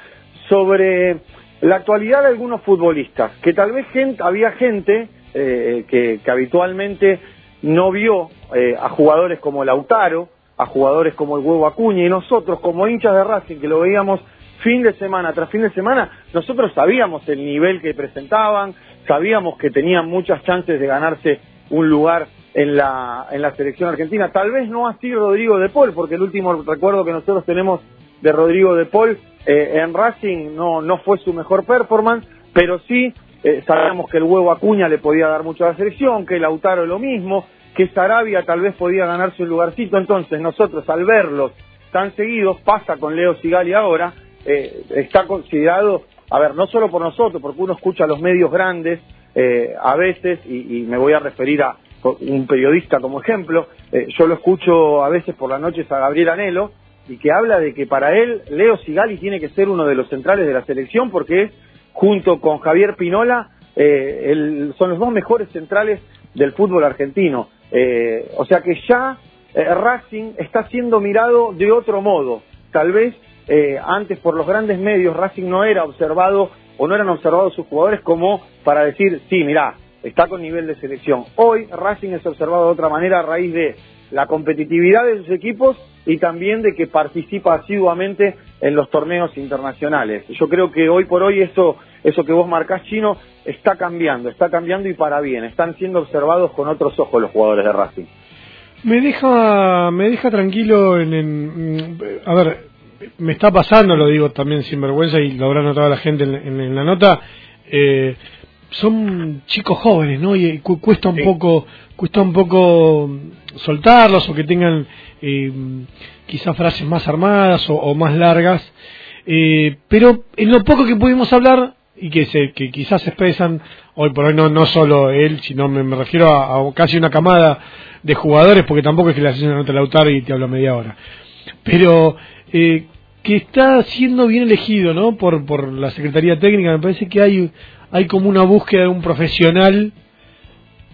[SPEAKER 12] sobre la actualidad de algunos futbolistas, que tal vez gente, había gente eh, que, que, habitualmente no vio eh, a jugadores como Lautaro, a jugadores como el Huevo Acuña, y nosotros como hinchas de Racing, que lo veíamos fin de semana tras fin de semana, nosotros sabíamos el nivel que presentaban, sabíamos que tenían muchas chances de ganarse un lugar en la, en la selección argentina. Tal vez no así Rodrigo de Paul, porque el último recuerdo que nosotros tenemos de Rodrigo de Paul eh, en Racing no, no fue su mejor performance, pero sí eh, sabemos que el huevo Acuña le podía dar mucho a la selección, que Lautaro lo mismo, que Sarabia tal vez podía ganarse un lugarcito. Entonces nosotros al verlos tan seguidos, pasa con Leo Sigali ahora, eh, está considerado, a ver, no solo por nosotros, porque uno escucha a los medios grandes eh, a veces, y, me voy a referir a un periodista como ejemplo, eh, yo lo escucho a veces por las noches a Gabriel Anelo, y que habla de que para él Leo Sigali tiene que ser uno de los centrales de la selección porque es, junto con Javier Pinola, eh, el, son los dos mejores centrales del fútbol argentino. Eh, o sea que ya eh, Racing está siendo mirado de otro modo. Tal vez antes por los grandes medios Racing no era observado o no eran observados sus jugadores como para decir, sí, mirá, está con nivel de selección. Hoy Racing es observado de otra manera a raíz de la competitividad de sus equipos y también de que participa asiduamente en los torneos internacionales. Yo creo que hoy por hoy eso, eso que vos marcás, Chino, está cambiando, está cambiando y para bien. Están siendo observados con otros ojos los jugadores de Racing.
[SPEAKER 3] Me deja, me deja tranquilo en, en- a ver, me está pasando, lo digo también sin vergüenza y lo habrá notado la gente en, en- en la nota, eh, son chicos jóvenes, ¿no? Y cu- cuesta un poco, cuesta un poco soltarlos o que tengan eh, quizás frases más armadas o, o más largas, eh, pero en lo poco que pudimos hablar y que se que quizás se expresan hoy por hoy no no solo él sino me, me refiero a, a casi una camada de jugadores porque tampoco es que le haces una nota a Lautaro y te hablo media hora pero eh, que está siendo bien elegido no por por la secretaría técnica. Me parece que hay hay como una búsqueda de un profesional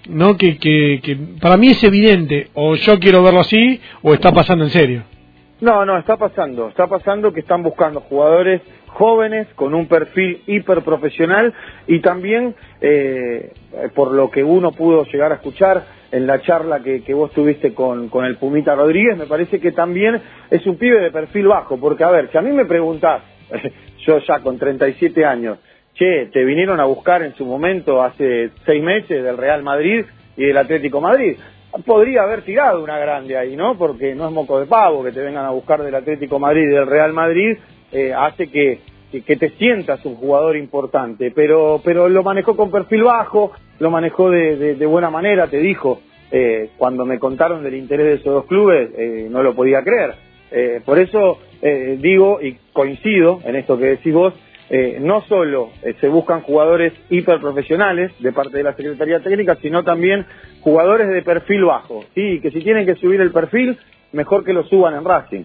[SPEAKER 3] no que, que, que para mí es evidente o yo quiero verlo así o está pasando en serio.
[SPEAKER 12] No, no, está pasando, está pasando que están buscando jugadores jóvenes con un perfil hiperprofesional y también, eh, por lo que uno pudo llegar a escuchar en la charla que, que vos tuviste con, con el Pumita Rodríguez, me parece que también es un pibe de perfil bajo, porque a ver, si a mí me preguntás, yo ya con 37 años, che, te vinieron a buscar en su momento hace seis meses del Real Madrid y del Atlético Madrid, podría haber tirado una grande ahí, ¿no? Porque no es moco de pavo que te vengan a buscar del Atlético Madrid y del Real Madrid, eh, hace que, que, te sientas un jugador importante, pero, pero lo manejó con perfil bajo, lo manejó de, de- de buena manera, te dijo, eh, cuando me contaron del interés de esos dos clubes, eh, no lo podía creer. Eh, por eso eh, digo y coincido en esto que decís vos, eh, no solo eh, se buscan jugadores hiperprofesionales de parte de la Secretaría Técnica, sino también jugadores de perfil bajo, sí, que si tienen que subir el perfil, mejor que lo suban en Racing.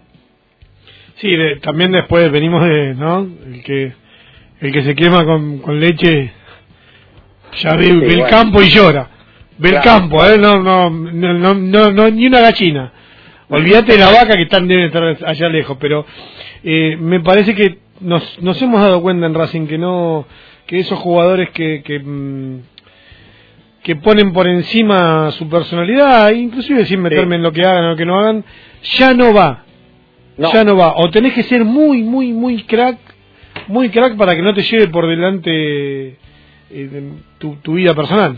[SPEAKER 3] Sí, de- también después venimos de, ¿no? El que el que se quema con, con leche ya ve,
[SPEAKER 12] Sí,
[SPEAKER 3] ve el campo y llora. Ve el campo, ¿eh? No, no, no, no, no, no, ni una gallina. Olvídate de la vaca que están deben estar allá lejos, pero eh, me parece que nos, nos hemos dado cuenta en Racing que no que esos jugadores que que, mm, que ponen por encima su personalidad, inclusive sin meterme en lo que hagan o lo que no hagan, ya no va.
[SPEAKER 12] No.
[SPEAKER 3] Ya no va. O tenés que ser muy, muy, muy crack, muy crack para que no te lleve por delante eh, tu, tu vida personal.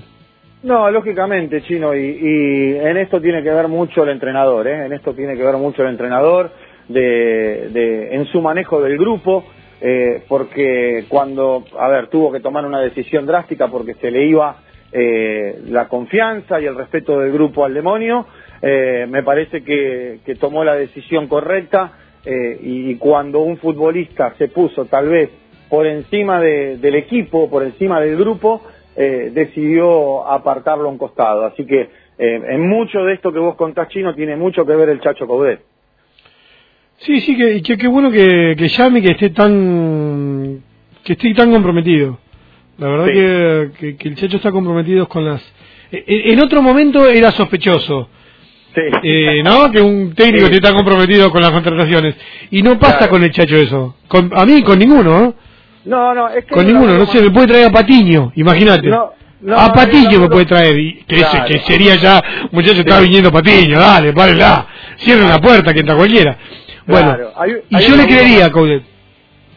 [SPEAKER 12] No, lógicamente, Chino, y, y en esto tiene que ver mucho el entrenador, ¿eh? en esto tiene que ver mucho el entrenador de, de- en su manejo del grupo, eh, porque cuando, a ver, tuvo que tomar una decisión drástica porque se le iba eh, la confianza y el respeto del grupo al demonio, eh, me parece que, que tomó la decisión correcta eh, y, y cuando un futbolista se puso tal vez por encima de- del equipo, por encima del grupo, eh, decidió apartarlo a un costado. Así que eh, en mucho de esto que vos contás, Chino, tiene mucho que ver el Chacho Coudet.
[SPEAKER 3] Sí, sí, que, bueno que, que llame y que esté tan que esté tan comprometido. La verdad
[SPEAKER 12] Sí.
[SPEAKER 3] que, que, que el Chacho está comprometido con las... eh, En en otro momento era sospechoso, eh, ¿no? Que un técnico esté tan comprometido con las contrataciones. Y no pasa
[SPEAKER 12] Claro.
[SPEAKER 3] con el Chacho eso. Con, a mí, con ninguno, ¿no?
[SPEAKER 12] No, no, es que...
[SPEAKER 3] Con ninguno, no sé, me puede traer a Patiño, imagínate.
[SPEAKER 12] No, no,
[SPEAKER 3] a Patiño me puede traer, y que, ese- que sería ya, muchacho, está viniendo Patiño, dale, párenla, cierren la puerta, que entra cualquiera. Bueno,
[SPEAKER 12] Claro, hay-
[SPEAKER 3] y
[SPEAKER 12] hay
[SPEAKER 3] yo le creería Coudet.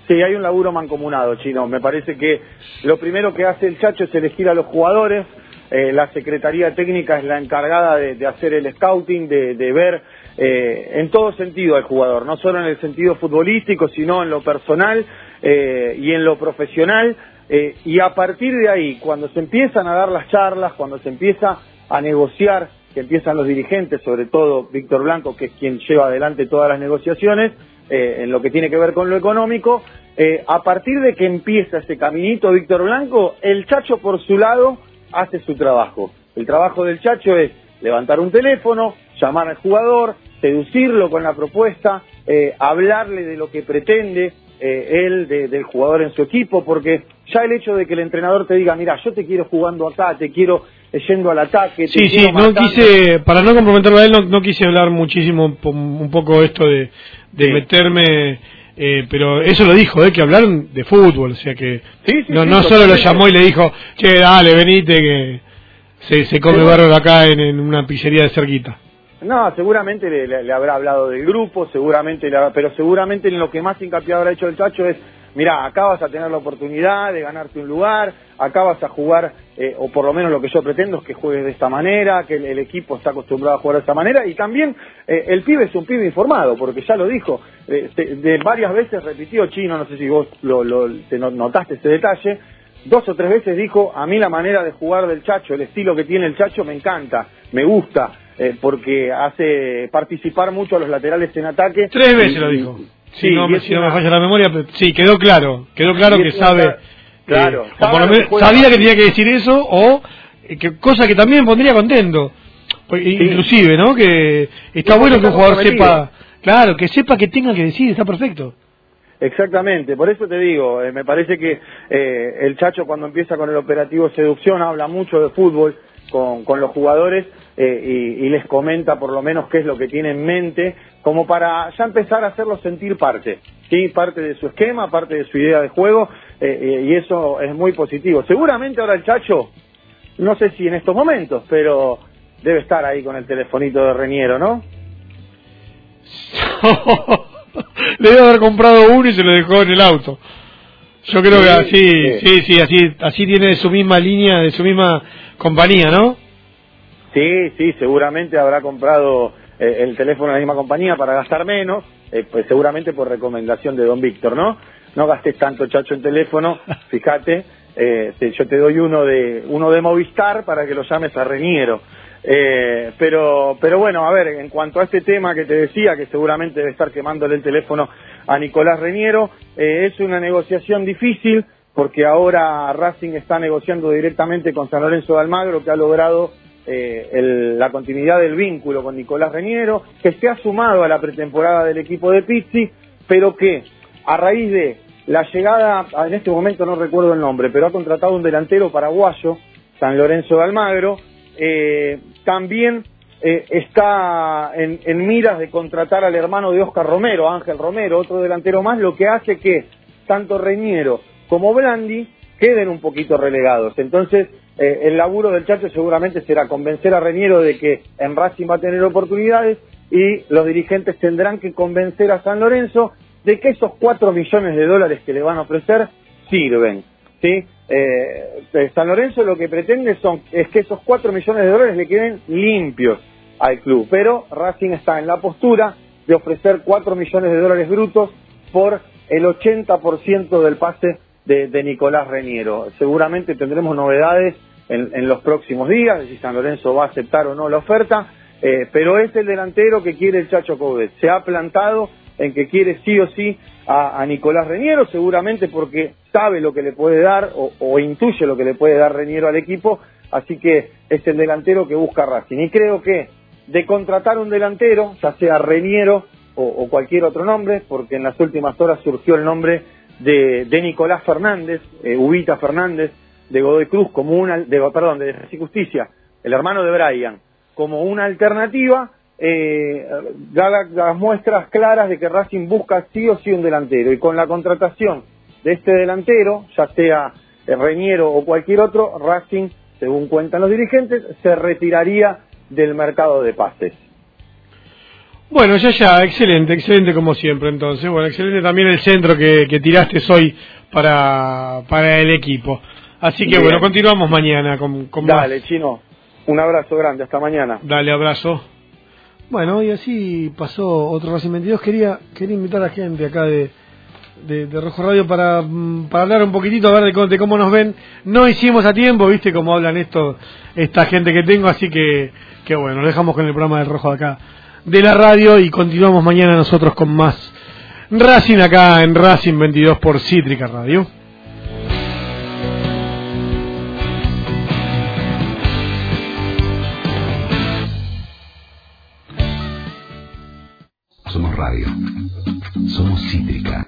[SPEAKER 12] Sí, hay un laburo mancomunado, Chino. Me parece que lo primero que hace el Chacho es elegir a los jugadores. Eh, la Secretaría Técnica es la encargada de, de hacer el scouting, de, de ver eh, en todo sentido al jugador, no solo en el sentido futbolístico, sino en lo personal eh, y en lo profesional. Eh, y a partir de ahí, cuando se empiezan a dar las charlas, cuando se empieza a negociar, que empiezan los dirigentes, sobre todo Víctor Blanco, que es quien lleva adelante todas las negociaciones, eh, en lo que tiene que ver con lo económico, eh, a partir de que empieza ese caminito Víctor Blanco, el Chacho por su lado hace su trabajo. El trabajo del Chacho es levantar un teléfono, llamar al jugador, seducirlo con la propuesta, eh, hablarle de lo que pretende eh, él de- del jugador en su equipo, porque ya el hecho de que el entrenador te diga, mira, yo te quiero jugando acá, te quiero eh, yendo al ataque. te
[SPEAKER 3] Sí, sí, no quise, para no comprometerlo a él, no, no quise hablar muchísimo, un poco esto de, de
[SPEAKER 12] Sí.
[SPEAKER 3] meterme, eh, pero eso lo dijo, eh, que hablaron de fútbol, o sea que
[SPEAKER 12] Sí, sí,
[SPEAKER 3] no,
[SPEAKER 12] sí,
[SPEAKER 3] no solo lo llamó y le dijo, che, dale, venite, que se, se come bárbaro acá en, en una pizzería de cerquita.
[SPEAKER 12] No, seguramente le, le- le habrá hablado del grupo, seguramente, le habrá- pero seguramente en lo que más hincapié habrá hecho el Chacho es, mira, acá vas a tener la oportunidad de ganarte un lugar, acá vas a jugar, eh, o por lo menos lo que yo pretendo es que juegues de esta manera, que el, el equipo está acostumbrado a jugar de esta manera, y también eh, el pibe es un pibe informado, porque ya lo dijo, eh, te- de varias veces repitió Chino, no sé si vos lo, lo- te no- notaste ese detalle, dos o tres veces dijo, a mí la manera de jugar del Chacho, el estilo que tiene el Chacho me encanta, me gusta, eh, porque hace participar mucho a los laterales en ataque.
[SPEAKER 3] Tres veces
[SPEAKER 12] Y-
[SPEAKER 3] lo dijo.
[SPEAKER 12] Sí,
[SPEAKER 3] si no, me, si no me falla la memoria, pero sí, quedó claro, quedó claro que
[SPEAKER 12] una-
[SPEAKER 3] sabe,
[SPEAKER 12] Claro,
[SPEAKER 3] eh, o
[SPEAKER 12] sabe
[SPEAKER 3] por lo
[SPEAKER 12] que
[SPEAKER 3] menos
[SPEAKER 12] juega.
[SPEAKER 3] sabía que tenía que decir eso, o eh, que, cosa que también pondría contento, Pues, inclusive, ¿no? Que está bueno
[SPEAKER 12] porque
[SPEAKER 3] que un jugador sepa, claro, que sepa que tenga que decir, está perfecto.
[SPEAKER 12] Exactamente, por eso te digo, eh, me parece que eh, el Chacho cuando empieza con el operativo seducción habla mucho de fútbol con, con los jugadores eh, y, y les comenta por lo menos qué es lo que tiene en mente, como para ya empezar a hacerlos sentir parte, ¿sí? parte de su esquema, parte de su idea de juego, eh, eh, y eso es muy positivo. Seguramente ahora el Chacho, no sé si en estos momentos, pero debe estar ahí con el telefonito de Reñero, ¿no?
[SPEAKER 3] Le debe haber comprado uno y se lo dejó en el auto. Yo creo que
[SPEAKER 12] Sí,
[SPEAKER 3] así,
[SPEAKER 12] sí.
[SPEAKER 3] sí, sí, así, así tiene de su misma línea, de su misma compañía, ¿no?
[SPEAKER 12] Sí, sí, seguramente habrá comprado el teléfono de la misma compañía para gastar menos, eh, pues seguramente por recomendación de don Víctor, ¿no? No gastes tanto, chacho, en teléfono, fíjate, eh, te- yo te doy uno de uno de Movistar para que lo llames a Reñero. Eh, pero, pero bueno, a ver, en cuanto a este tema que te decía, que seguramente debe estar quemándole el teléfono a Nicolás Reñero, eh, es una negociación difícil porque ahora Racing está negociando directamente con San Lorenzo de Almagro, que ha logrado eh, el- la continuidad del vínculo con Nicolás Reñero, que se ha sumado a la pretemporada del equipo de Pizzi, pero que a raíz de la llegada, en este momento no recuerdo el nombre, pero ha contratado un delantero paraguayo, San Lorenzo de Almagro, eh, también eh, está en, en miras de contratar al hermano de Oscar Romero, Ángel Romero, otro delantero más, lo que hace que tanto Reñero como Blandi queden un poquito relegados. Entonces, eh, el laburo del Chacho seguramente será convencer a Reñero de que en Racing va a tener oportunidades y los dirigentes tendrán que convencer a San Lorenzo de que esos cuatro millones de dólares que le van a ofrecer sirven. ¿sí? Eh, eh, San Lorenzo lo que pretende son, es que esos cuatro millones de dólares le queden limpios al club, pero Racing está en la postura de ofrecer cuatro millones de dólares brutos por el 80% del pase de, de Nicolás Reñero. Seguramente tendremos novedades en, los próximos días, si San Lorenzo va a aceptar o no la oferta, eh, pero es el delantero que quiere el Chacho Coudet. Se ha plantado en que quiere sí o sí a, Nicolás Reñero, seguramente porque sabe lo que le puede dar o, o intuye lo que le puede dar Reñero al equipo, así que es el delantero que busca Racing. Y creo que de contratar un delantero, ya sea Reñero o, o cualquier otro nombre, porque en las últimas horas surgió el nombre de, de Nicolás Fernández, eh, Ubita Fernández, de Godoy Cruz, como una, de, perdón, de Defensa y Justicia, el hermano de Brian, como una alternativa, eh, da la- las muestras claras de que Racing busca sí o sí un delantero. Y con la contratación de este delantero, ya sea Reñero o cualquier otro, Racing, según cuentan los dirigentes, se retiraría del mercado de pases.
[SPEAKER 3] Bueno, ya, ya, excelente, excelente como siempre entonces. Bueno, excelente también el centro que, que tiraste hoy para, para el equipo. Así que
[SPEAKER 12] Bien.
[SPEAKER 3] bueno, continuamos mañana con, con más.
[SPEAKER 12] Dale, chino. Un abrazo grande. Hasta mañana.
[SPEAKER 3] Dale, abrazo. Bueno, y así pasó otro Racing 22. Quería, quería invitar a gente acá de, de, de Rojo Radio para, mm, para hablar un poquitito, a ver de cómo, de cómo nos ven. No hicimos a tiempo, viste cómo hablan esto, esta gente que tengo, así que, que bueno, lo dejamos con el programa del Rojo de acá, de la radio, y continuamos mañana nosotros con más Racing acá en Racing 22 por Cítrica Radio.
[SPEAKER 11] Somos radio. Somos cítrica.